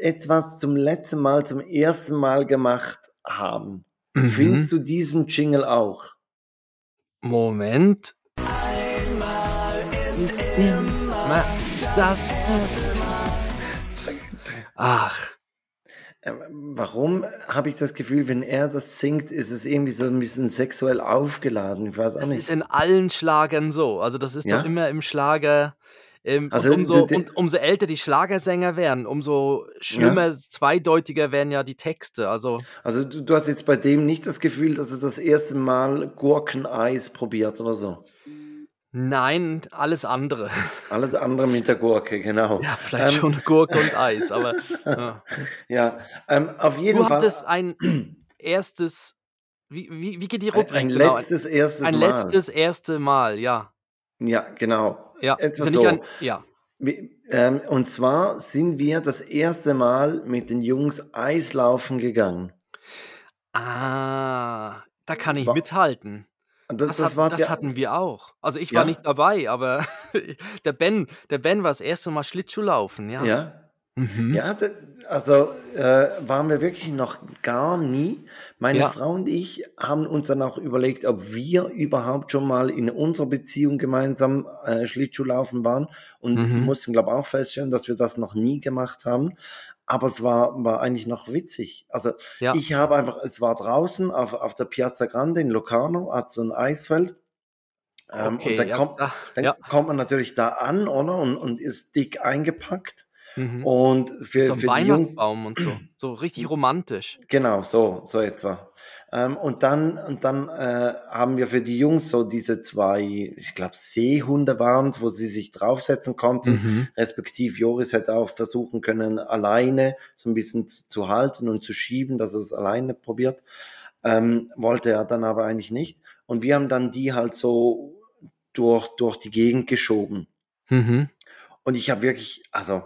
etwas zum letzten Mal, zum ersten Mal gemacht haben. Mhm. Findest du diesen Jingle auch? Moment. Einmal ist immer das erste Ach. Ähm, warum habe ich das Gefühl, wenn er das singt, ist es irgendwie so 'n bisschen sexuell aufgeladen? Ich weiß auch Das nicht. ist in allen Schlagern so. Also, das ist doch Ja? immer im Schlager ähm, und Also, du umso und umso älter die Schlagersänger werden, umso Ja? schlimmer, zweideutiger werden ja die Texte. Also Also, du du hast jetzt bei dem nicht das Gefühl, dass er das erste Mal Gurkeneis probiert oder so? Nein, alles andere. Alles andere mit der Gurke, genau. Ja, vielleicht Ähm schon Gurke und Eis, aber ja. Ja, ähm, auf jeden Du Fall hattest ein erstes wie wie wie geht die Ein Rubrik ein genau? letztes erstes Ein Mal. letztes erste Mal, ja. Ja, genau. Ja, Etwa ist ja nicht ein so. ja. Wi ähm, und zwar sind wir das erste Mal mit den Jungs Eislaufen gegangen. Ah, da kann ich Wa mithalten. das Das das hat das ihr hatten wir auch. Also, ich war Ja? nicht dabei, aber der Ben der Ben war das erste Mal Schlittschuhlaufen, ja. Ja? Mhm. Ja, d also, äh, waren wir wirklich noch gar nie. Meine Ja. Frau und ich haben uns dann auch überlegt, ob wir überhaupt schon mal in unserer Beziehung gemeinsam, äh, Schlittschuhlaufen waren und Mhm. mussten, glaube auch feststellen, dass wir das noch nie gemacht haben. Aber es war war eigentlich noch witzig. Also, Ja. ich habe einfach es war draußen auf auf der Piazza Grande in Locarno, hat so 'n Eisfeld. Ähm, und Okay, dann ja, kommt da dann kommt man natürlich da an, oder? Und und ist dick eingepackt. Mhm. Und für so für die Jungs Weihnachtsbaum und so. So richtig romantisch. Genau, so so etwa. Ähm, und dann und dann, äh, haben wir für die Jungs so diese 2, ich glaube, Seehunde waren's, wo sie sich draufsetzen konnten, Mhm. respektive Joris hätte auch versuchen können, alleine so 'n bisschen z zu halten und zu schieben, dass er's alleine probiert. Ähm, wollte er dann aber eigentlich nicht. Und wir haben dann die halt so durch durch die Gegend geschoben. Mhm. Und ich habe wirklich also,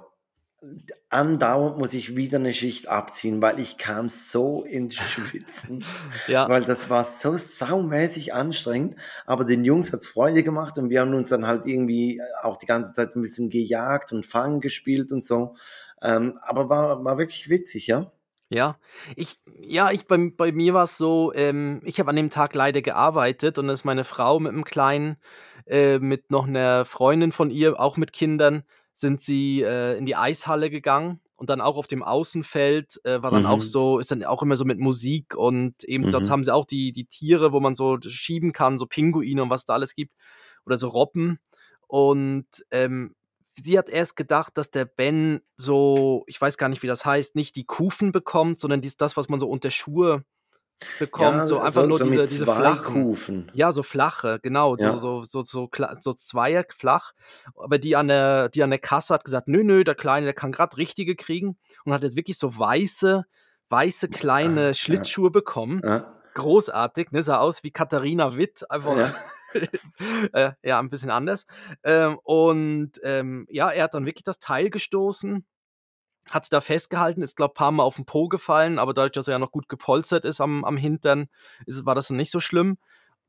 andauernd muss ich wieder 'ne Schicht abziehen, weil ich kam so ins Schwitzen, Ja. weil das war so saumäßig anstrengend. Aber den Jungs hat's Freude gemacht und wir haben uns dann halt irgendwie auch die ganze Zeit 'n bisschen gejagt und Fang gespielt und so. Ähm, aber war war wirklich witzig, ja. Ja. Ich ja, ich bei bei mir war's so, ähm, ich habe an dem Tag leider gearbeitet und dann ist meine Frau mit 'm Kleinen, äh, mit noch 'ner Freundin von ihr, auch mit Kindern, sind sie, äh, in die Eishalle gegangen und dann auch auf dem Außenfeld äh, war dann auch Mhm. so, ist dann auch immer so mit Musik und eben dort Mhm. haben sie auch die, die Tiere, wo man so schieben kann, so Pinguine und was da alles gibt oder so Robben. Und ähm, sie hat erst gedacht, dass der Ben so, ich weiß gar nicht, wie das heißt, nicht die Kufen bekommt, sondern dies, das, was man so unter Schuhe bekommt, Ja, so einfach nur so diese, diese flachen. Kufen. Ja, so flache, genau, so, Ja. so, so, so, so Zweier flach. Aber die an, der, die an der Kasse hat gesagt, nö, nö, der Kleine, der kann gerade richtige kriegen und hat jetzt wirklich so weiße, weiße Ah, kleine ja. Schlittschuhe bekommen. Großartig, ne? Sah aus wie Katharina Witt, einfach Ja. äh, ja, ein bisschen anders. Ähm, und ähm, ja, er hat dann wirklich das Teil gestoßen, hat da festgehalten, ist, glaube ich, ein paar Mal auf den Po gefallen, aber dadurch, dass er ja noch gut gepolstert ist am, am Hintern, ist, war das noch nicht so schlimm.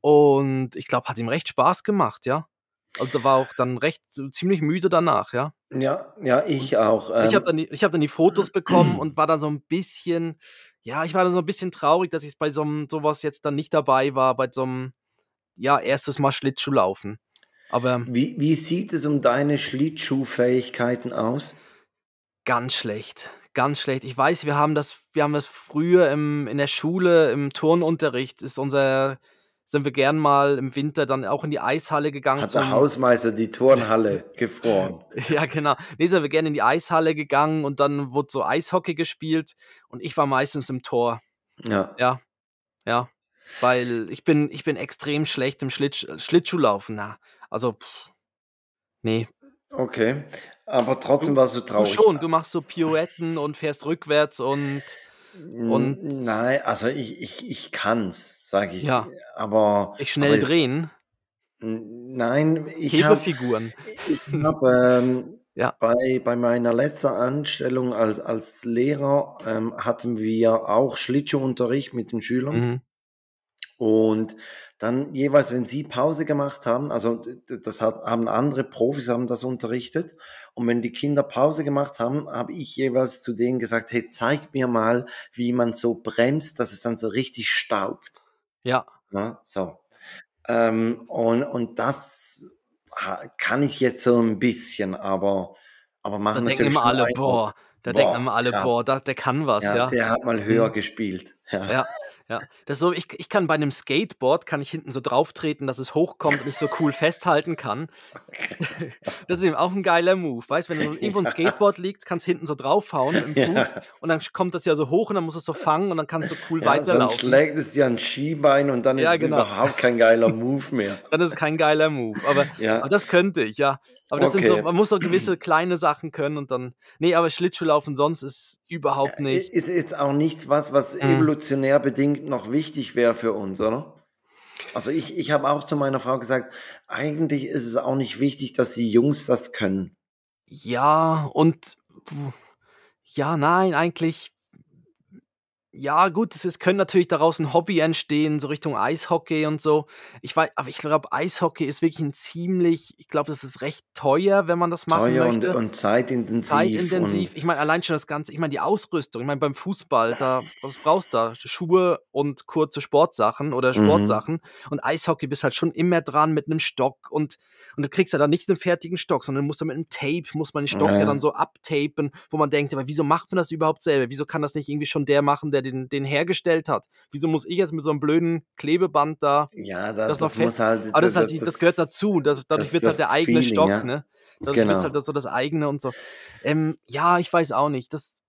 Und ich glaube, hat ihm recht Spaß gemacht, ja. Also da war auch dann recht so ziemlich müde danach, ja. Ja, ja, ich Und auch. ich habe Ähm, dann, die- ich hab dann die Fotos bekommen und war dann so ein bisschen, ja, ich war dann so ein bisschen traurig, dass ich bei so einem, sowas jetzt dann nicht dabei war, bei so einem, ja, erstes Mal Schlittschuhlaufen. Aber wie, wie sieht es um deine Schlittschuhfähigkeiten aus? Ganz schlecht, ganz schlecht. Ich weiß, wir haben das, wir haben das früher im, in der Schule, im Turnunterricht, ist unser, sind wir gern mal im Winter dann auch in die Eishalle gegangen Hat der Hausmeister die Turnhalle gefroren? Ja, genau. Nee, sind wir gerne in die Eishalle gegangen und dann wurde so Eishockey gespielt und ich war meistens im Tor. Ja. Ja, ja. Weil ich bin, ich bin extrem schlecht im Schlittschuhlaufen. Na, also, pff, nee. Okay. Aber trotzdem Du, warst du du traurig. schon, du machst so Pirouetten und fährst rückwärts und, und Nein, also ich, ich, ich kann's, sage ich. ja, Aber, aber schnell jetzt, drehen. nein, ich habe Hebefiguren. ich hab, ähm, Ja. bei, bei meiner letzten Anstellung als, als Lehrer ähm, hatten wir auch Schlittschuhunterricht mit den Schülern. Mhm. Und dann jeweils, wenn sie Pause gemacht haben, also das hat, haben andere Profis haben das unterrichtet. Und wenn die Kinder Pause gemacht haben, habe ich jeweils zu denen gesagt, hey, zeig mir mal, wie man so bremst, dass es dann so richtig staubt. Ja, Ja, so. Ähm, und, und das kann ich jetzt so ein bisschen, aber, aber da machen denken natürlich immer alle, boah, da denken immer Boah, alle, boah, da, der kann was, Ja, ja. der hat mal höher Mhm. gespielt. Ja. Ja, ja. Das ist so, ich, ich kann bei einem Skateboard, kann ich hinten so drauf treten, dass es hochkommt und ich so cool festhalten kann. Das ist eben auch ein geiler Move. Weißt du, wenn so irgendwo ein. Skateboard liegt, kannst du hinten so draufhauen im Fuß Ja. und dann kommt das ja so hoch und dann musst du es so fangen und dann kannst du cool Ja, dann weiterlaufen. schlägt es dir ein Skibein und dann ist Ja, es genau. überhaupt kein geiler Move mehr. Dann ist es kein geiler Move. Aber, aber das könnte ich, ja. Aber das sind so, okay. man muss so gewisse kleine Sachen können und dann. Nee, aber Schlittschuhlaufen sonst ist überhaupt I- nicht. Ist jetzt auch nichts was, was Mhm. evolutionär bedingt noch wichtig wäre für uns, oder? Also ich, ich habe auch zu meiner Frau gesagt, eigentlich ist es auch nicht wichtig, dass die Jungs das können. Ja, und ja, nein, eigentlich. Ja, gut, es, es können natürlich daraus ein Hobby entstehen, so Richtung Eishockey und so. Ich weiß, aber ich glaube, Eishockey ist wirklich ein ziemlich, ich glaube, das ist recht teuer, wenn man das machen Teuer und, möchte. und zeitintensiv. Zeitintensiv. Und Ich meine, allein schon das Ganze, ich meine, die Ausrüstung, ich meine, beim Fußball, da, was brauchst du da? Schuhe und kurze Sportsachen oder mhm. Sportsachen. Und Eishockey bist halt schon immer dran mit einem Stock und, und du kriegst ja dann nicht einen fertigen Stock, sondern musst du mit einem Tape, muss man den Stock ja Ja, dann so abtapen, wo man denkt, aber wieso macht man das überhaupt selber? Wieso kann das nicht irgendwie schon der machen, der den, den hergestellt hat? Wieso muss ich jetzt mit so einem blöden Klebeband da ja, da, das noch das fest? halt, Aber das, das, halt, das gehört das, dazu. Das, dadurch das, wird halt der das eigene Feeling, Stock, ja. ne? Dadurch wird halt Genau. so das eigene und so. Ähm, ja, ich weiß auch nicht. Das,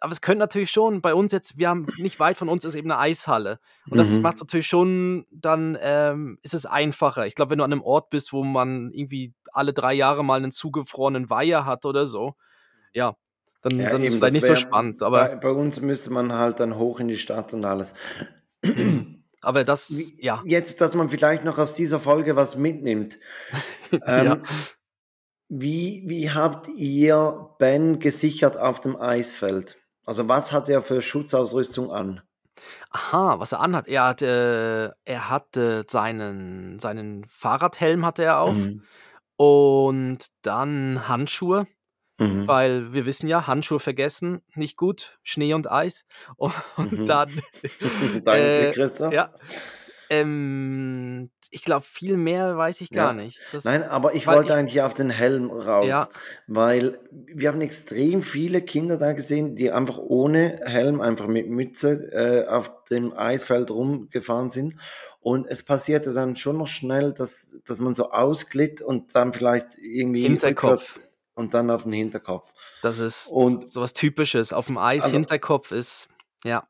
aber es könnte natürlich schon, bei uns jetzt, wir haben nicht weit von uns ist eben eine Eishalle. Und das macht es Mhm. natürlich schon, dann ähm, ist es einfacher. Ich glaube, wenn du an einem Ort bist, wo man irgendwie alle drei Jahre mal einen zugefrorenen Weiher hat oder so, ja, dann, Ja, dann ist es eben, vielleicht das nicht so wäre, spannend. Aber, bei, bei uns müsste man halt dann hoch in die Stadt und alles. aber das, ja, Jetzt, dass man vielleicht noch aus dieser Folge was mitnimmt. ja. Ähm, wie, wie habt ihr Ben gesichert auf dem Eisfeld? Also was hat er für Schutzausrüstung an? Aha, was er anhat. Er hatte, er hatte seinen, seinen Fahrradhelm hatte er auf Mhm. und dann Handschuhe, Mhm. weil wir wissen ja, Handschuhe vergessen, nicht gut, Schnee und Eis. Und Mhm. dann, Danke, äh, Christoph. ja, Ähm, ich glaube, viel mehr weiß ich gar Ja. nicht. Das, Nein, aber ich wollte ich, eigentlich auf den Helm raus, ja, weil wir haben extrem viele Kinder da gesehen, die einfach ohne Helm, einfach mit Mütze äh, auf dem Eisfeld rumgefahren sind. Und es passierte dann schon noch schnell, dass, dass man so ausglitt und dann vielleicht irgendwie Hinterkopf. Und dann auf den Hinterkopf. Das ist Und sowas Typisches. Auf dem Eis, also, Hinterkopf ist, ja.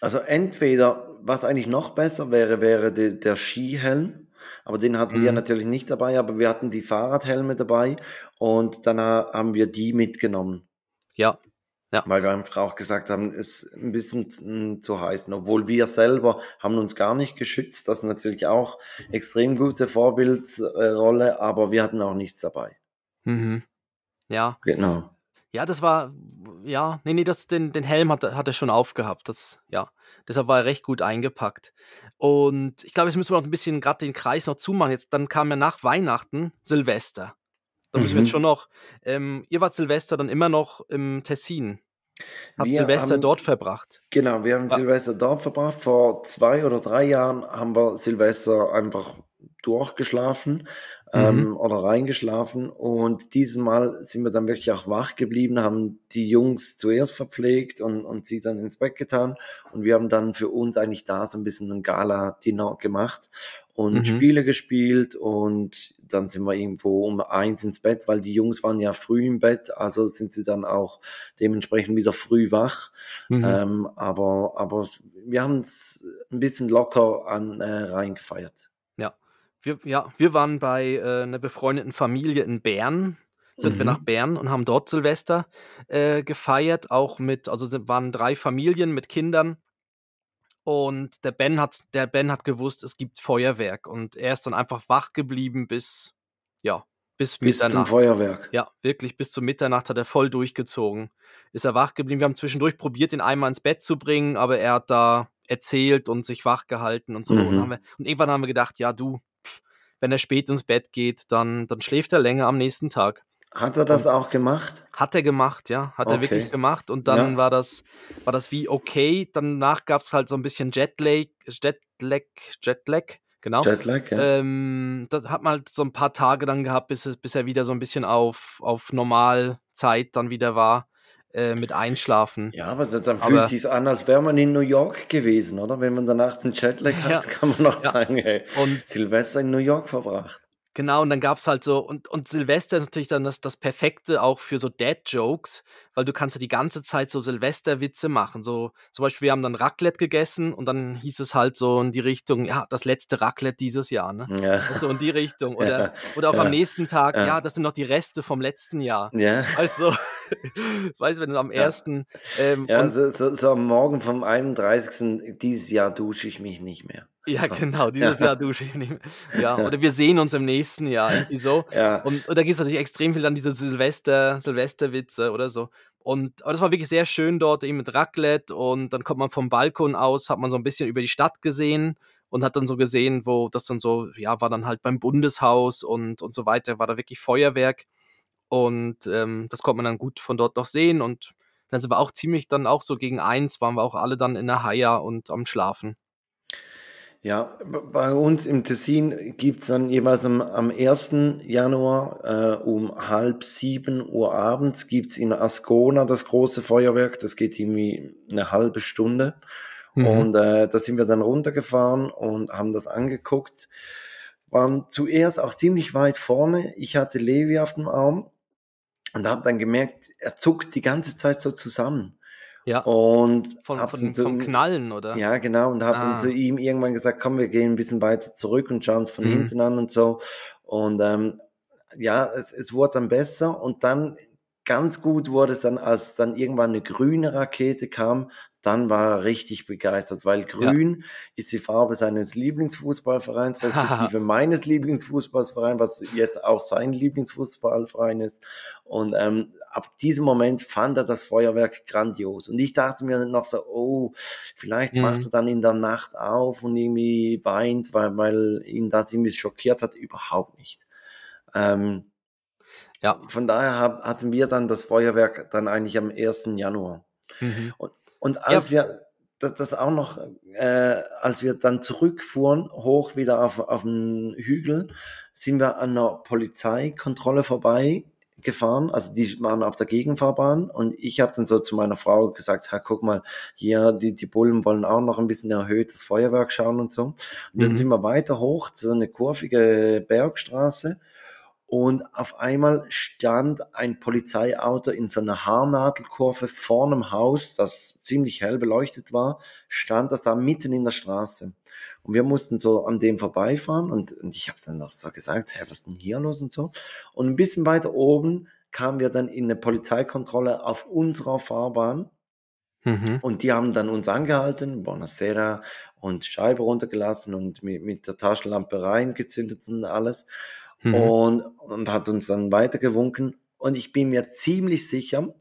also entweder, was eigentlich noch besser wäre, wäre de, der Skihelm. Aber den hatten wir Mhm. natürlich nicht dabei, aber wir hatten die Fahrradhelme dabei und dann ha- haben wir die mitgenommen. Ja, ja. Weil wir einfach auch gesagt haben, es ist ein bisschen zu heiß. Obwohl wir selber haben uns gar nicht geschützt. Das ist natürlich auch extrem gute Vorbildrolle, aber wir hatten auch nichts dabei. Mhm. Ja. Genau. Ja, das war, ja, nee, nee, das, den, den Helm hat, er- hat er schon aufgehabt. Das, ja, deshalb war er recht gut eingepackt. Und ich glaube, jetzt müssen wir noch ein bisschen gerade den Kreis noch zumachen. Jetzt, dann kam ja nach Weihnachten Silvester. Da müssen wir jetzt Mhm. schon noch, ähm, ihr wart Silvester dann immer noch im Tessin. Habt Wir Silvester haben, dort verbracht. genau, wir haben Wa- Silvester dort verbracht. Vor zwei oder drei Jahren haben wir Silvester einfach durchgeschlafen Mhm. Ähm, oder reingeschlafen. Und dieses Mal sind wir dann wirklich auch wach geblieben, haben die Jungs zuerst verpflegt und, und sie dann ins Bett getan. Und wir haben dann für uns eigentlich da so ein bisschen ein Gala-Dinner gemacht und Mhm. Spiele gespielt. Und dann sind wir irgendwo um eins ins Bett, weil die Jungs waren ja früh im Bett. Also sind sie dann auch dementsprechend wieder früh wach. Mhm. Ähm, aber, aber wir haben es ein bisschen locker an äh, reingefeiert. Wir, ja, wir waren bei äh, einer befreundeten Familie in Bern, sind wir nach Mhm. Bern und haben dort Silvester äh, gefeiert, auch mit, also sind, waren drei Familien mit Kindern und der Ben hat, der Ben hat gewusst, es gibt Feuerwerk und er ist dann einfach wach geblieben bis, ja, bis Bis zum Mitternacht. Feuerwerk. Ja, wirklich, bis zur Mitternacht hat er voll durchgezogen. Ist er wach geblieben. Wir haben zwischendurch probiert, ihn einmal ins Bett zu bringen, aber er hat da erzählt und sich wach gehalten und so. Und, Mhm. wir, und irgendwann haben wir gedacht, ja, du, wenn er spät ins Bett geht, dann, dann schläft er länger am nächsten Tag. Hat er das Und auch gemacht? hat er gemacht, ja, hat er wirklich Okay. gemacht. Und dann Ja. war das, war das wie okay. Danach gab es halt so ein bisschen Jetlag, Jetlag, Jetlag, genau. Jetlag, ja. Ähm, das hat man halt so ein paar Tage dann gehabt, bis, bis er wieder so ein bisschen auf, auf Normalzeit dann wieder war äh, mit Einschlafen. Ja, aber da- dann fühlt Aber sich's an, als wäre man in New York gewesen, oder? Wenn man danach den Jetlag ja, hat, kann man noch ja. sagen, hey, Und Silvester in New York verbracht. Genau, und dann gab es halt so, und, und Silvester ist natürlich dann das, das Perfekte auch für so Dad-Jokes, weil du kannst ja die ganze Zeit so Silvesterwitze machen. So, zum Beispiel, wir haben dann Raclette gegessen und dann hieß es halt so in die Richtung, ja, das letzte Raclette dieses Jahr, ne? Ja, So in die Richtung. Oder, ja, oder auch am ja, nächsten Tag, ja, ja, das sind noch die Reste vom letzten Jahr. ja, Weißt du, weißt du, wenn du am ersten, ähm, Ja, so, so, so am Morgen vom 31. dieses Jahr dusche ich mich nicht mehr. Ja, genau, dieses Jahr Ja, dusche ich nicht mehr. Ja, oder wir sehen uns im nächsten Jahr, irgendwie so. ja, Und, und da gibt es natürlich extrem viel dann diese Silvester, Silvesterwitze oder so. Und aber das war wirklich sehr schön dort, eben mit Raclette. Und dann kommt man vom Balkon aus, hat man so ein bisschen über die Stadt gesehen und hat dann so gesehen, wo das dann so, ja, war dann halt beim Bundeshaus und, und so weiter, war da wirklich Feuerwerk. Und ähm, das konnte man dann gut von dort noch sehen. Und dann sind wir auch ziemlich dann auch so gegen eins, waren wir auch alle dann in der Haia und am Schlafen. Ja, bei uns im Tessin gibt es dann jeweils am, am 1. Januar äh, um halb sieben Uhr abends gibt es in Ascona das große Feuerwerk. Das geht irgendwie eine halbe Stunde. Mhm. Und äh, da sind wir dann runtergefahren und haben das angeguckt. Waren zuerst auch ziemlich weit vorne. Ich hatte Levi auf dem Arm und habe dann gemerkt, er zuckt die ganze Zeit so zusammen. Ja, Und von, hab von, so, vom Knallen, oder? ja, genau, und habe dann zu Ah, ihm irgendwann gesagt, komm, wir gehen ein bisschen weiter zurück und schauen es von mhm. hinten an und so. Und ähm, ja, es, es wurde dann besser und dann ganz gut wurde es dann, als dann irgendwann eine grüne Rakete kam, dann war er richtig begeistert, weil Ja. grün ist die Farbe seines Lieblingsfußballvereins, respektive meines Lieblingsfußballvereins, was jetzt auch sein Lieblingsfußballverein ist. Und ähm, ab diesem Moment fand er das Feuerwerk grandios. Und ich dachte mir noch so, oh, vielleicht macht Mhm. er dann in der Nacht auf und irgendwie weint, weil, weil ihn das irgendwie schockiert hat. Überhaupt nicht. Ähm, Ja. von daher hab, hatten wir dann das Feuerwerk dann eigentlich am 1. Januar. Mhm. Und, und Ja, als wir das, das auch noch, äh, als wir dann zurückfuhren, hoch wieder auf, auf den Hügel, sind wir an einer Polizeikontrolle vorbei gefahren, also die waren auf der Gegenfahrbahn und ich habe dann so zu meiner Frau gesagt, ha, guck mal, hier, die, die Bullen wollen auch noch ein bisschen erhöhtes Feuerwerk schauen und so. Und dann Mhm. sind wir weiter hoch, so eine kurvige Bergstraße und auf einmal stand ein Polizeiauto in so einer Haarnadelkurve vor einem Haus, das ziemlich hell beleuchtet war, stand das da mitten in der Straße. Und wir mussten so an dem vorbeifahren und, und ich habe dann noch so gesagt, hä, was ist denn hier los und so. Und ein bisschen weiter oben kamen wir dann in eine Polizeikontrolle auf unserer Fahrbahn Mhm. und die haben dann uns angehalten, Buonasera und Scheibe runtergelassen und mit, mit der Taschenlampe reingezündet und alles Mhm. und, und hat uns dann weitergewunken. Und ich bin mir ziemlich sicher,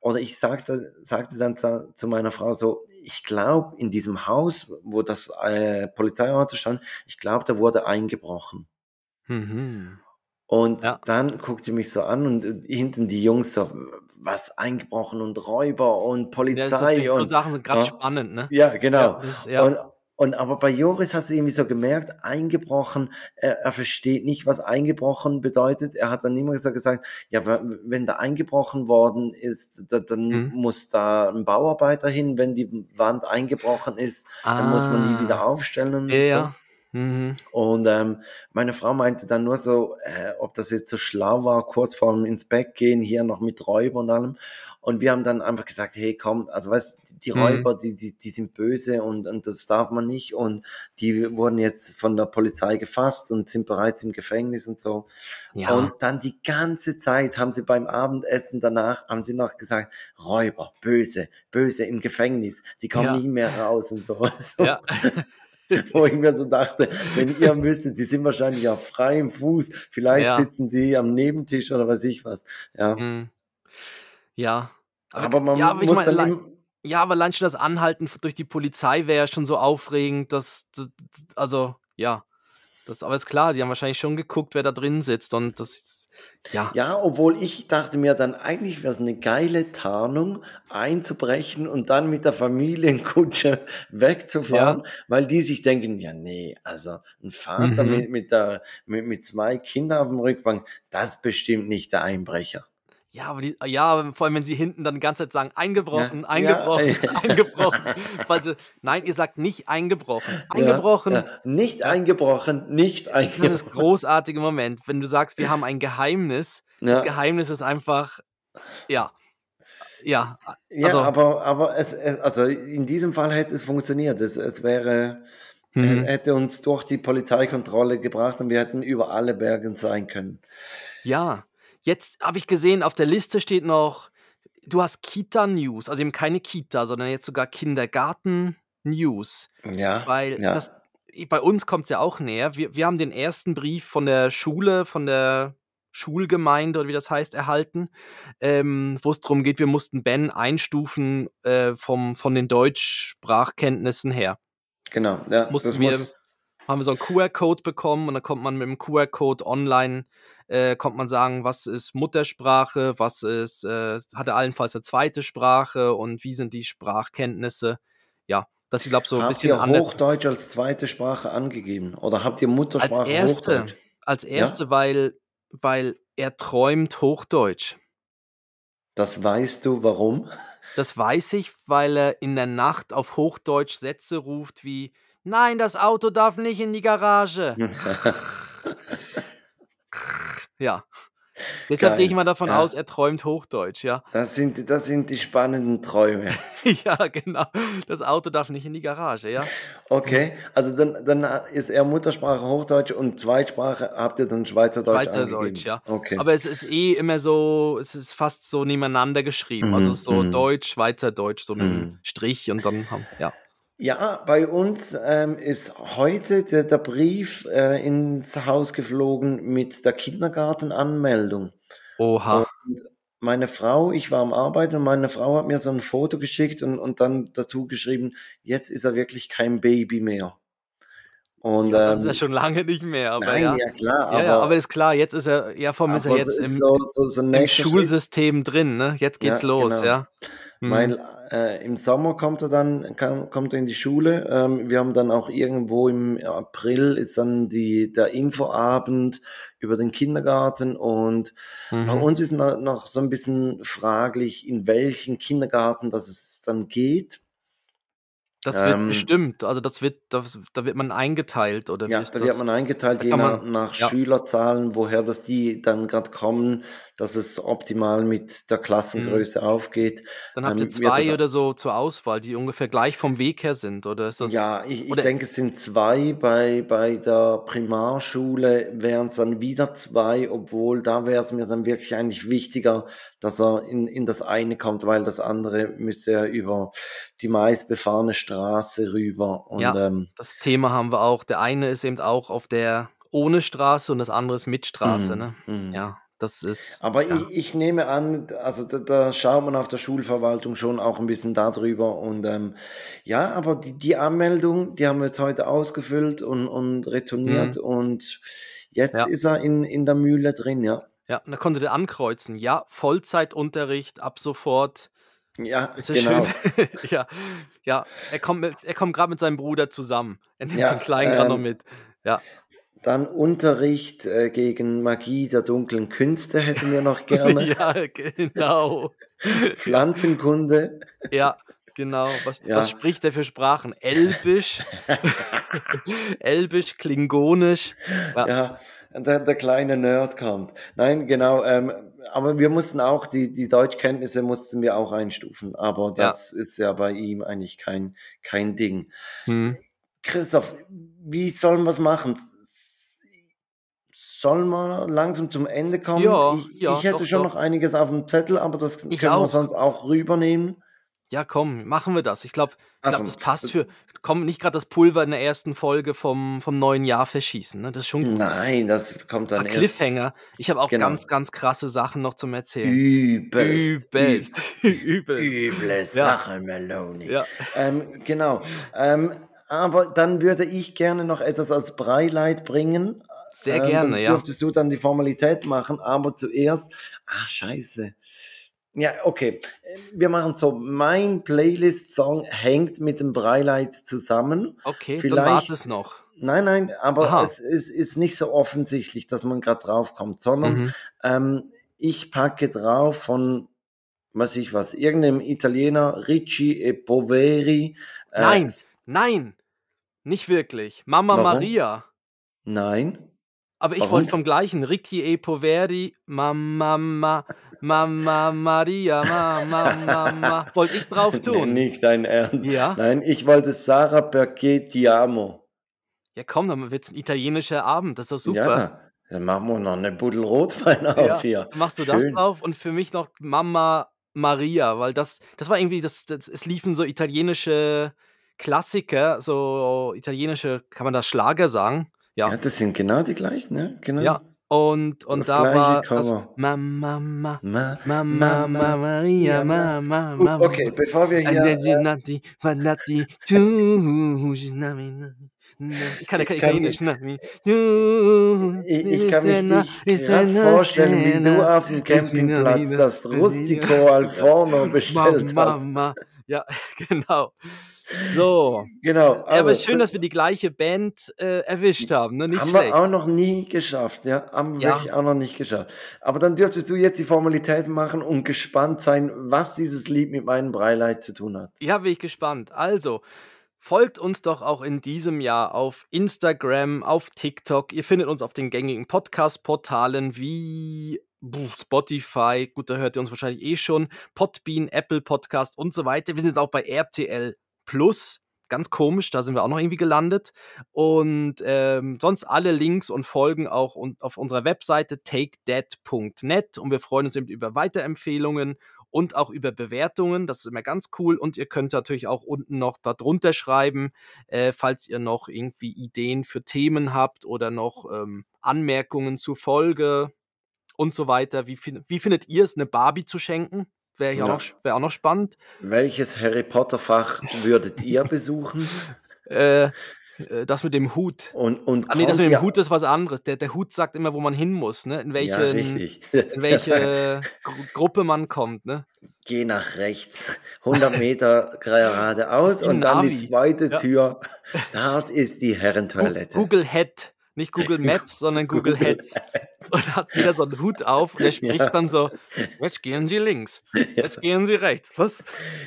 oder ich sagte, sagte dann zu, zu meiner Frau so, ich glaube, in diesem Haus, wo das äh, Polizeiauto stand, ich glaube, da wurde eingebrochen. Mhm. Und Ja. dann guckt sie mich so an und hinten die Jungs so, was eingebrochen und Räuber und Ja, Polizei so und Sachen sind gerade ja. spannend, ne? ja, genau. Ja, das, ja. Und, und aber bei Joris hast du irgendwie so gemerkt, eingebrochen, er, er versteht nicht, was eingebrochen bedeutet. Er hat dann immer so gesagt, ja, wenn da eingebrochen worden ist, da, dann Mhm. muss da ein Bauarbeiter hin. Wenn die Wand eingebrochen ist, dann muss man die wieder Ah. aufstellen und Ja, so. ja. Mhm. Und ähm, meine Frau meinte dann nur so, äh, ob das jetzt so schlau war, kurz vorm ins Bett gehen, hier noch mit Räuber und allem. Und wir haben dann einfach gesagt, hey, komm, also weißt, die Mhm. Räuber, die, die, die sind böse und, und das darf man nicht. Und die wurden jetzt von der Polizei gefasst und sind bereits im Gefängnis und so. Ja. Und dann die ganze Zeit haben sie beim Abendessen danach, haben sie noch gesagt, Räuber, böse, böse im Gefängnis, die kommen Ja. nie mehr raus und so. so ja. wo ich mir so dachte, wenn ihr müsstet, die sind wahrscheinlich auf freiem Fuß, vielleicht Ja. sitzen sie am Nebentisch oder weiß ich was. Ja, Mhm. Ja. aber man ja, aber muss meine, dann Ja, aber allein schon das Anhalten durch die Polizei wäre ja schon so aufregend, dass, das, also, ja. Das, aber ist klar, die haben wahrscheinlich schon geguckt, wer da drin sitzt und das, ja. ja, obwohl ich dachte mir dann, eigentlich wäre es eine geile Tarnung, einzubrechen und dann mit der Familienkutsche wegzufahren, weil die sich denken, ja, nee, also ein Vater Mhm. mit, mit, der, mit, mit zwei Kindern auf dem Rückbank, das ist bestimmt nicht der Einbrecher. Ja, aber die, ja, vor allem, wenn sie hinten dann die ganze Zeit sagen, eingebrochen, Ja, eingebrochen, ja. eingebrochen. Weil sie, nein, ihr sagt nicht eingebrochen. Eingebrochen, Ja, ja. Nicht eingebrochen, nicht das eingebrochen. ist großartiger Moment. Wenn du sagst, wir haben ein Geheimnis, das Ja. Geheimnis ist einfach, ja, ja, Ja, also, aber, aber es, es, also in diesem Fall hätte es funktioniert. Es, es wäre, mhm. hätte uns durch die Polizeikontrolle gebracht und wir hätten über alle Bergen sein können. ja. Jetzt habe ich gesehen, auf der Liste steht noch, du hast Kita-News, also eben keine Kita, sondern jetzt sogar Kindergarten-News. Ja, Weil ja. das, bei uns kommt es ja auch näher. Wir, wir haben den ersten Brief von der Schule, von der Schulgemeinde oder wie das heißt, erhalten, ähm, wo es darum geht, wir mussten Ben einstufen äh, vom, von den Deutschsprachkenntnissen her. genau. Ja, mussten das wir- muss, Haben wir so einen QR-Code bekommen und dann kommt man mit dem QR-Code online, äh, kommt man sagen, was ist Muttersprache, was ist, äh, hat er allenfalls eine zweite Sprache und wie sind die Sprachkenntnisse. Ja, das ich glaube so ein habt bisschen ihr an der- Hochdeutsch als zweite Sprache angegeben? Oder habt ihr Muttersprache Als erste, Hochdeutsch? als erste, weil, weil er träumt Hochdeutsch. Das weißt du, warum? Das weiß ich, weil er in der Nacht auf Hochdeutsch Sätze ruft wie Nein, das Auto darf nicht in die Garage. Ja. Deshalb Geil, gehe ich mal davon ja. aus, er träumt Hochdeutsch, ja. Das sind, das sind die spannenden Träume. ja, genau. Das Auto darf nicht in die Garage, ja. Okay, also dann, dann ist er Muttersprache Hochdeutsch und Zweitsprache habt ihr dann Schweizerdeutsch Schweizerdeutsch, angegeben. ja. Okay. Aber es ist eh immer so, es ist fast so nebeneinander geschrieben. Also Mhm, ist so mhm. Deutsch, Schweizerdeutsch, so mit einem Mhm. Strich und dann haben, ja. Ja, bei uns ähm, ist heute der, der Brief äh, ins Haus geflogen mit der Kindergartenanmeldung. Oha. Und meine Frau, ich war am Arbeiten und meine Frau hat mir so ein Foto geschickt und, und dann dazu geschrieben, jetzt ist er wirklich kein Baby mehr. Und Ja, das ist ähm, ja schon lange nicht mehr, aber nein, ja. ja, klar, aber, ja, aber ist klar, jetzt ist er, ja, vor allem ist er jetzt ist im, so, so, so im nächster Schritt. Schulsystem drin, ne? Jetzt geht's Ja, los, genau. ja. Mhm. Äh, im Sommer kommt er dann kam, kommt er in die Schule. Ähm, wir haben dann auch irgendwo im April ist dann die, der Infoabend über den Kindergarten und mhm. bei uns ist noch, noch so ein bisschen fraglich, in welchen Kindergarten das es dann geht. Das wird ähm, bestimmt, also das wird, das, da wird man eingeteilt, oder Ja, da wird man eingeteilt, je nach, man, nach ja. Schülerzahlen, woher das die dann gerade kommen, dass es optimal mit der Klassengröße mhm. aufgeht. Dann habt ihr ähm, zwei oder so zur Auswahl, die ungefähr gleich vom Weg her sind, oder ist das? Ja, ich, ich denke, es sind zwei. Bei, bei der Primarschule wären es dann wieder zwei, obwohl da wäre es mir dann wirklich eigentlich wichtiger, dass er in, in das eine kommt, weil das andere müsste ja über die meist befahrene Straße rüber. Und, ja, ähm, das Thema haben wir auch. Der eine ist eben auch auf der ohne Straße und das andere ist mit Straße. Mm, ne? Mm. Ja, das ist. Aber ja. ich, ich, nehme an, also da, da, schaut man auf der Schulverwaltung schon auch ein bisschen darüber. Und ähm, ja, aber die, die Anmeldung, die haben wir jetzt heute ausgefüllt und, und retourniert. Mm. Und jetzt ja. ist er in, in der Mühle drin, ja. Ja, und da konnte der ankreuzen. Ja, Vollzeitunterricht ab sofort. Ja, ist das genau. schön? ja, ja. Er kommt, mit, er kommt gerade mit seinem Bruder zusammen. Er nimmt ja, den Kleinen ähm, gerade noch mit. Ja. Dann Unterricht äh, gegen Magie der dunklen Künste hätten wir noch gerne. ja, genau. Pflanzenkunde. Ja, genau. Was, ja. was spricht er für Sprachen? Elbisch, Elbisch, Klingonisch. Ja, ja der, der, kleine Nerd kommt. Nein, genau. Ähm, aber wir mussten auch, die, die Deutschkenntnisse mussten wir auch einstufen. Aber das ja. ist ja bei ihm eigentlich kein, kein Ding. Hm. Christoph, wie sollen wir es machen? Sollen wir langsam zum Ende kommen? Ja, ich, ja, ich hätte doch, schon doch. noch einiges auf dem Zettel, aber das ich können auch. wir sonst auch rübernehmen. Ja, komm, machen wir das. Ich glaube, glaub, also, das passt für. Komm, nicht gerade das Pulver in der ersten Folge vom, vom neuen Jahr verschießen. Ne? Das ist schon gut. Nein, das kommt dann erst. Cliffhanger. Ich habe auch genau. ganz, ganz krasse Sachen noch zum Erzählen. Übelst. Übelst. Übelst. Üble Sache, ja. Meloni. Ja. Ähm, genau. Ähm, aber dann würde ich gerne noch etwas als Breileit bringen. Sehr ähm, gerne, ja. Dürftest du dann die Formalität machen, aber zuerst. Ah, scheiße. Ja, okay. Wir machen so, mein Playlist-Song hängt mit dem Breileit zusammen. Okay, Vielleicht, dann es noch. Nein, nein, aber Aha. es ist, ist, nicht so offensichtlich, dass man gerade draufkommt, sondern mhm. ähm, ich packe drauf von, weiß ich was, irgendeinem Italiener, Ricci e Poveri. Äh, nein, nein, nicht wirklich. Mama Warum? Maria. Nein. Aber ich wollte vom gleichen. Ricky E. Poveri, Mama, Mama, Mama Maria, Mama, Mama. Wollte ich drauf tun. Nee, nicht dein Ernst. Ja? Nein, ich wollte Sarah perché ti amo. Ja, komm, dann wird es ein italienischer Abend. Das ist doch super. Ja, dann machen wir noch eine Buddel Rotwein auf ja, hier. Machst du Schön. das drauf und für mich noch Mama Maria, weil das, das war irgendwie, das, das, es liefen so italienische Klassiker, so italienische, kann man das Schlager sagen? Ja. ja, das sind genau die gleichen, ne? Genau. Ja, und, und da war das Mama, Mama, Mama, Mama, Maria, Mama, Mama. Okay, bevor wir hier... Äh, ich kann ja kein Italienisch. Ne? Ich, ich kann mich nicht gerade vorstellen, wie du auf dem Campingplatz das Rustico al Forno bestellt hast. Ja, genau. So. Genau. Also, ja, aber schön, dass wir die gleiche Band äh, erwischt haben. Ne? Nicht haben schlecht. wir auch noch nie geschafft. Ja, haben wir ja. wirklich auch noch nicht geschafft. Aber dann dürftest du jetzt die Formalität machen und gespannt sein, was dieses Lied mit meinem Breileit zu tun hat. Ja, bin ich gespannt. Also, Folgt uns doch auch in diesem Jahr auf Instagram, auf TikTok. Ihr findet uns auf den gängigen Podcast-Portalen wie Spotify, gut, da hört ihr uns wahrscheinlich eh schon, Podbean, Apple Podcast und so weiter. Wir sind jetzt auch bei RTL Plus. Ganz komisch, da sind wir auch noch irgendwie gelandet. Und ähm, sonst alle Links und Folgen auch auf unserer Webseite takedead.net. Und wir freuen uns eben über Weiterempfehlungen und auch über Bewertungen. Das ist immer ganz cool. Und ihr könnt natürlich auch unten noch darunter schreiben, äh, falls ihr noch irgendwie Ideen für Themen habt oder noch ähm, Anmerkungen zur Folge und so weiter. Wie, wie findet ihr es, eine Barbie zu schenken? Wäre ja. auch, wär auch noch spannend. Welches Harry Potter-Fach würdet ihr besuchen? äh, äh, das mit dem Hut. Und, und ah, nee, das mit dem Hut ist was anderes. Der, der Hut sagt immer, wo man hin muss, ne? In welche, ja, in welche Gru Gruppe man kommt, ne? geh nach rechts, 100 Meter geradeaus und dann Navi. die zweite ja. Tür. Dort ist die Herrentoilette. Google Head nicht Google Maps, sondern Google, Google Heads. Und hat wieder so einen Hut auf und er spricht ja. dann so, jetzt gehen Sie links, jetzt gehen Sie rechts. Was?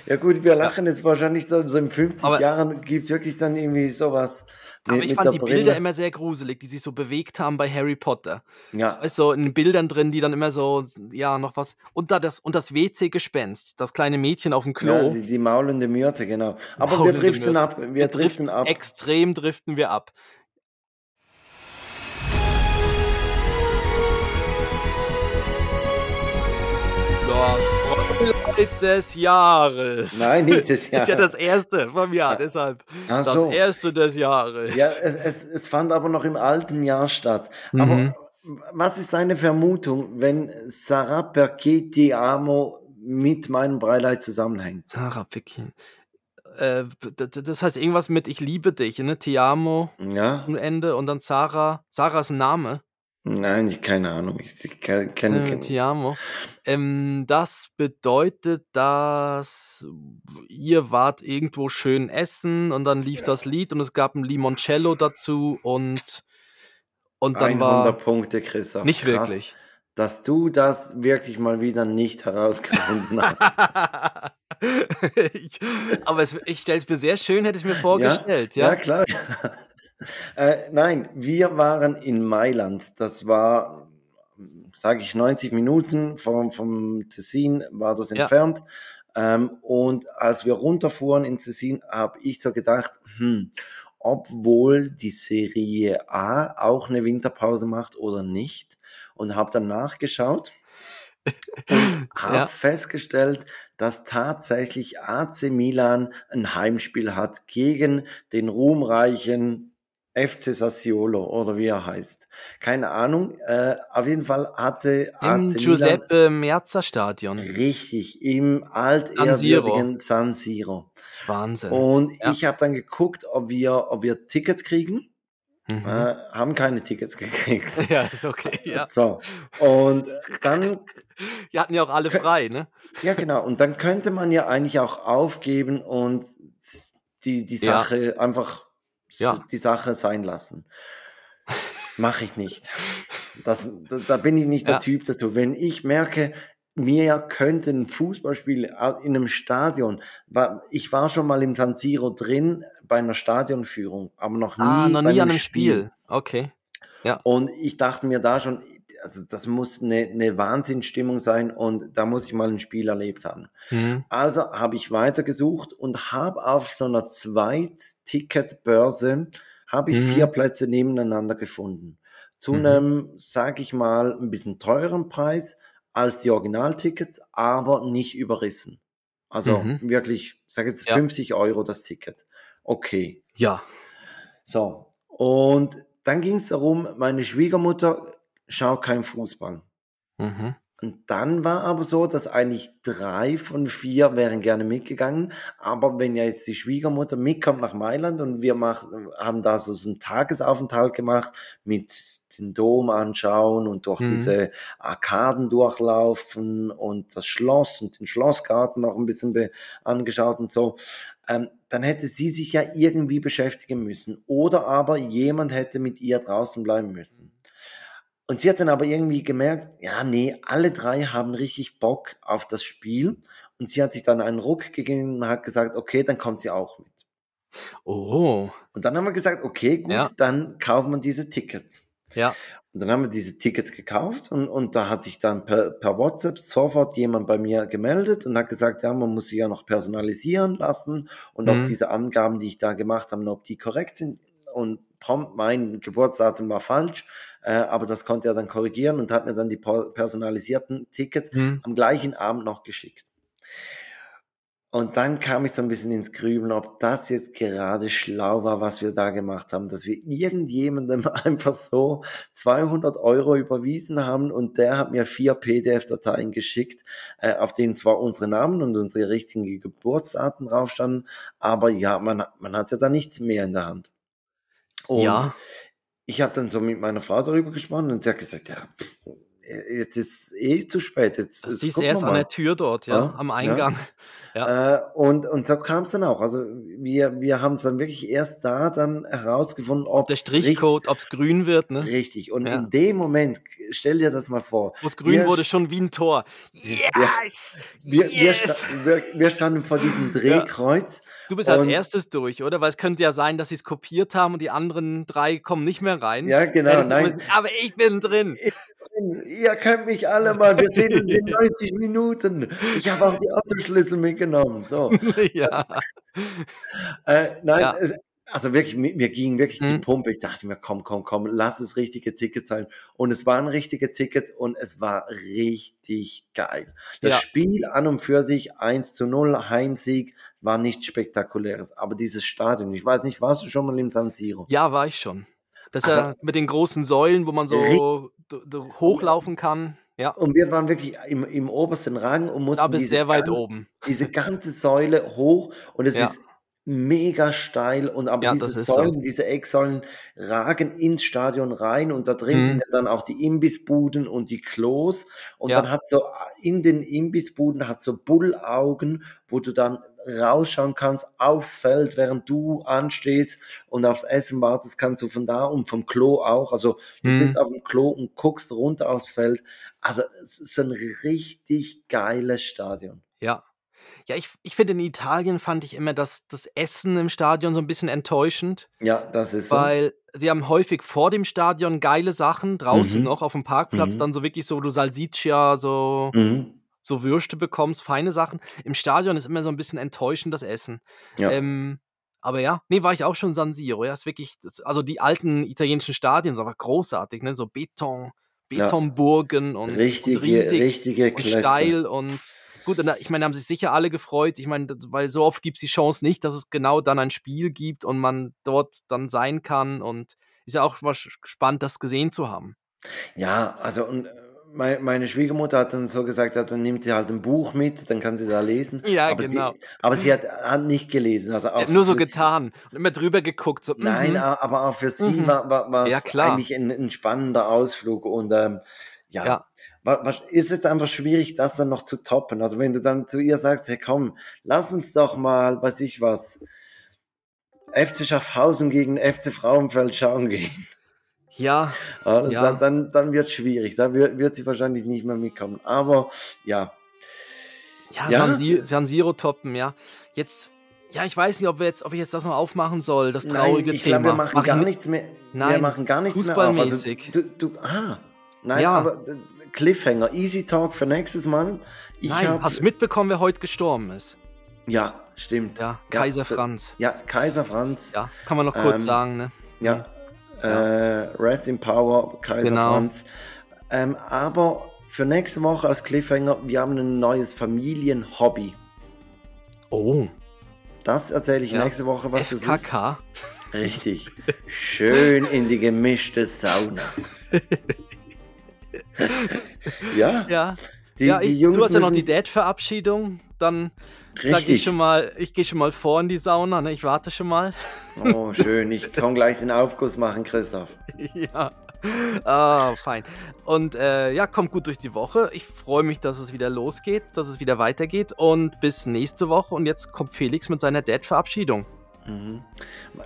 Ja gut, wir lachen jetzt wahrscheinlich so, so in 50 aber, Jahren gibt es wirklich dann irgendwie sowas. Mit, aber ich fand die Brille. Bilder immer sehr gruselig, die sich so bewegt haben bei Harry Potter. Ja. Weißt so in Bildern drin, die dann immer so, ja, noch was. Und, da das, und das WC-Gespenst, das kleine Mädchen auf dem Klo. Ja, die, die maulende Myrte, genau. Aber maulende wir driften Myrte. ab. Wir, wir driften ab. Extrem driften wir ab. Des Jahres. Nein, nicht des Jahres. Ist ja das erste vom Jahr, deshalb. Ach das so. erste des Jahres. Ja, es, es, es, fand aber noch im alten Jahr statt. Mhm. Aber was ist deine Vermutung, wenn Sarah Perquet Ti Amo mit meinem Breileid zusammenhängt? Sarah Perquet. Äh, das heißt irgendwas mit Ich liebe dich, ne? Ti amo ja. am Ende und dann Sarah. Sarah ist ein Name. Nein, ich keine Ahnung. Ich, ich kenne kenn, Ti Ähm, das bedeutet, dass ihr wart irgendwo schön essen und dann lief das Lied und es gab ein Limoncello dazu und und dann 100 war Punkte, Christoph. nicht Krass, wirklich. dass du das wirklich mal wieder nicht herausgefunden hast. ich, aber es, ich stelle es mir sehr schön, hätte ich mir vorgestellt. Ja, ja, klar. Äh, nein, wir waren in Mailand. Das war, sage ich, 90 Minuten vom, vom Tessin war das entfernt. Ja. Ähm, und als wir runterfuhren in Tessin, habe ich so gedacht, hm, obwohl die Serie A auch eine Winterpause macht oder nicht. Und habe dann nachgeschaut und habe ja. festgestellt, dass tatsächlich AC Milan ein Heimspiel hat gegen den ruhmreichen FC Sassuolo oder wie er heißt. Keine Ahnung. Äh, auf jeden Fall hatte Im AC Giuseppe Merza Stadion. Richtig, im altehrwürdigen San Siro. Wahnsinn. Und ja. ich habe dann geguckt, ob wir, ob wir Tickets kriegen. Mhm. Äh, haben keine Tickets gekriegt. Ja, ist okay. Ja. So. Und dann. Die hatten ja auch alle frei, ne? Ja, genau. Und dann könnte man ja eigentlich auch aufgeben und die, die Sache ja. einfach ja. die Sache sein lassen. Mache ich nicht. Das, da, da, bin ich nicht der ja. Typ dazu. Wenn ich merke, mir könnte ein Fußballspiel in einem Stadion, ich war schon mal im San Siro drin bei einer Stadionführung, aber noch nie, ah, noch nie an einem Spiel. Spiel. Okay. Ja. Und ich dachte mir da schon, also das muss eine, eine Wahnsinnsstimmung sein und da muss ich mal ein Spiel erlebt haben. Mhm. Also habe ich weitergesucht und habe auf so einer Zweit-Ticket-Börse habe ich mhm. vier Plätze nebeneinander gefunden. Zu mhm. einem, sage ich mal, ein bisschen teuren Preis als die Originaltickets, aber nicht überrissen. Also mhm. wirklich, sage jetzt ja. 50 Euro das Ticket. Okay. Ja. So. Und dann ging es darum, meine Schwiegermutter schaut kein Fußball. Mhm. Und dann war aber so, dass eigentlich drei von vier wären gerne mitgegangen. Aber wenn ja jetzt die Schwiegermutter mitkommt nach Mailand und wir machen, haben da so einen Tagesaufenthalt gemacht mit den Dom anschauen und durch mhm. diese Arkaden durchlaufen und das Schloss und den Schlossgarten noch ein bisschen angeschaut und so, ähm, dann hätte sie sich ja irgendwie beschäftigen müssen. Oder aber jemand hätte mit ihr draußen bleiben müssen. Und sie hat dann aber irgendwie gemerkt, ja, nee, alle drei haben richtig Bock auf das Spiel. Und sie hat sich dann einen Ruck gegeben und hat gesagt, okay, dann kommt sie auch mit. Oh. Und dann haben wir gesagt, okay, gut, ja. dann kaufen wir diese Tickets. Ja. Und dann haben wir diese Tickets gekauft und, und da hat sich dann per, per WhatsApp sofort jemand bei mir gemeldet und hat gesagt, ja, man muss sie ja noch personalisieren lassen und mhm. ob diese Angaben, die ich da gemacht habe, ob die korrekt sind. Und prompt mein Geburtsdatum war falsch, äh, aber das konnte er dann korrigieren und hat mir dann die personalisierten Tickets mhm. am gleichen Abend noch geschickt. Und dann kam ich so ein bisschen ins Grübeln, ob das jetzt gerade schlau war, was wir da gemacht haben, dass wir irgendjemandem einfach so 200 Euro überwiesen haben und der hat mir vier PDF-Dateien geschickt, äh, auf denen zwar unsere Namen und unsere richtigen Geburtsdaten drauf standen, aber ja, man, man hat ja da nichts mehr in der Hand. Und ja. ich habe dann so mit meiner Frau darüber gesprochen und sie hat gesagt, ja, äh, jetzt ist eh zu spät. Jetzt, Du jetzt erst an der Tür dort, ja, Ja, am ja. Eingang. Ja. Äh, und, und so kam es dann auch. Also wir, wir haben es dann wirklich erst da dann herausgefunden, ob Der Strichcode, ob es grün wird, ne? richtig. Und Ja. in dem Moment, stell dir das mal vor. Wo es grün wir, wurde, schon wie ein Tor. Ja. Yes! wir, yes! wir, wir standen vor diesem Drehkreuz. Du bist als erstes durch, oder? Weil es könnte ja sein, dass sie es kopiert haben und die anderen drei kommen nicht mehr rein. Ja, genau. Nein, müssen, aber ich bin drin. Ihr könnt mich alle mal. Wir sehen uns in 90 Minuten. Ich habe auch die Autoschlüssel mitgenommen. So. ja. Äh, nein, Ja. es, also wirklich, mir, mir ging wirklich die Mhm. Pumpe. Ich dachte mir, komm, komm, komm, lass es richtige Ticket sein. Und es waren richtige Tickets und es war richtig geil. Das Ja. Spiel an und für sich 1 zu 0, Heimsieg, war nichts Spektakuläres. Aber dieses Stadion, ich weiß nicht, warst du schon mal im San Siro? ja, war ich schon. Das ist Also- ja mit den großen Säulen, wo man so hochlaufen kann. Ja, Und wir waren wirklich im, im obersten Rang und mussten da bist sehr weit gan- oben. diese ganze Säule hoch und es Ja. ist mega steil und aber Ja, diese ist so. Säulen, diese Ecksäulen ragen ins Stadion rein und da drin Mhm. sind ja dann auch die Imbissbuden und die Klos und Ja. dann hat so in den Imbissbuden hat so Bullaugen, wo du dann rausschauen kannst aufs Feld, während du anstehst und aufs Essen wartest, kannst du von da und vom Klo auch, also du Mhm. bist auf dem Klo und guckst runter aufs Feld. Also es ist so ein richtig geiles Stadion. Ja. Ja, ich, ich finde, in Italien fand ich immer das, das Essen im Stadion so ein bisschen enttäuschend, Ja, das ist so. weil sie haben häufig vor dem Stadion geile Sachen, draußen Mhm. noch auf dem Parkplatz, Mhm. dann so wirklich so, du Salsiccia, so, Mhm. So Würste bekommst, feine Sachen. Im Stadion ist immer so ein bisschen enttäuschend das Essen. Ja. Ähm, aber ja, nee, war ich auch schon San Siro. Ja, ist wirklich, das, also die alten italienischen Stadien sind aber großartig, ne? So Beton, Ja. Betonburgen und, und richtige, riesig richtige und steil und gut, und ich meine, da haben sich sicher alle gefreut. Ich meine, weil so oft gibt es die Chance nicht, dass es genau dann ein Spiel gibt und man dort dann sein kann und ist ja auch was spannend, das gesehen zu haben. Ja, also und äh, meine Schwiegermutter hat dann so gesagt, ja, dann nimmt sie halt ein Buch mit, dann kann sie da lesen. Ja, aber genau. Sie, aber sie hat, hat nicht gelesen. Also Sie hat nur so getan und immer drüber geguckt. So, Nein, a- aber auch für sie Mhm. war, war, war Ja, es klar. eigentlich ein, ein spannender Ausflug. Und ähm, ja, Ja. wa- wa- ist jetzt einfach schwierig, das dann noch zu toppen. Also wenn du dann zu ihr sagst, hey komm, lass uns doch mal, weiß ich was, FC Schaffhausen gegen FC Frauenfeld schauen gehen. Ja, Ja, Ja. Dann, dann, dann wird es schwierig. Da wird, wird sie wahrscheinlich nicht mehr mitkommen. Aber ja, ja, Ja? San, Si San Siro toppen, ja. Jetzt, ja, ich weiß nicht, ob, wir jetzt, ob ich jetzt das noch aufmachen soll, das traurige nein, ich Thema. glaube, wir machen Mach ich gar nicht. nichts mehr. wir Nein, machen gar nichts mehr auf. Also, fußballmäßig. du, du, ah, nein, Ja. aber äh, Cliffhanger, Easy Talk für nächstes Mal. Ich Nein, hast du mitbekommen, wer heute gestorben ist? Ja, stimmt. Ja, Ja, Kaiser d- Franz. Ja, Kaiser Franz. Ja, kann man noch kurz Ähm, sagen, ne? Ja. Äh, Rest in Power, Kaiser Genau. Franz. Ähm, aber für nächste Woche als Cliffhanger, wir haben ein neues Familienhobby. Oh, Das erzähle ich Ja. nächste Woche, was das ist. FKK. Richtig. Schön in die gemischte Sauna. ja, Ja, die, ja die ich, Jungs du hast ja noch die Dad-Verabschiedung. Dann sag ich Richtig. schon mal, ich gehe schon mal vor in die Sauna, ne? Ich warte schon mal. Oh, schön. Ich kann gleich den Aufguss machen, Christoph. ja. Ah, fein. Und äh, ja, kommt gut durch die Woche. Ich freue mich, dass es wieder losgeht, dass es wieder weitergeht. Und bis nächste Woche. Und jetzt kommt Felix mit seiner Dad-Verabschiedung. Mhm.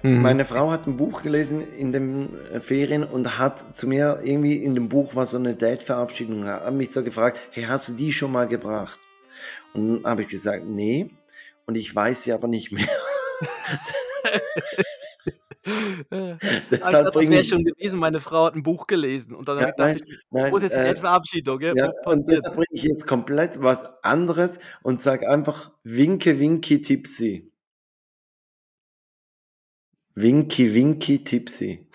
Mhm. Meine Frau hat ein Buch gelesen in den äh, Ferien und hat zu mir irgendwie in dem Buch war so eine Date-Verabschiedung, hat mich so gefragt, hey, hast du die schon mal gebracht? Und dann habe ich gesagt, nee. Und ich weiß sie aber nicht mehr. Deshalb das bringe wäre schon gewesen, meine Frau hat ein Buch gelesen. Und dann Ja, habe ich gedacht, nein, ich, nein, wo ist jetzt die äh, Dad-Verabschiedung? gell? Ja, und deshalb bringe ich jetzt komplett was anderes und sage einfach Winke, Winky, Tipsy. Winky, Winky, Tipsy.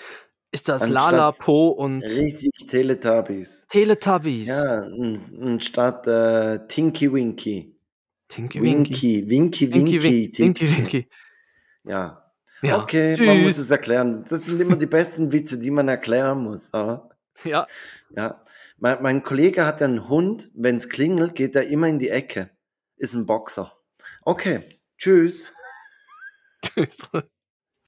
Ist das anstatt- Lala, Po und Richtig Teletubbies. Teletubbies? Ja, anstatt äh, Tinky Winky. Tinky Winky. Winky, Winky, Winky, Winky, Winky. Ja. Ja. Okay, man muss Tschüss. es erklären. Das sind immer die besten Witze, die man erklären muss. Oder? Ja. Ja. Mein, mein Kollege hat ja einen Hund, wenn es klingelt, geht er immer in die Ecke. Ist ein Boxer. Okay, tschüss. Tschüss.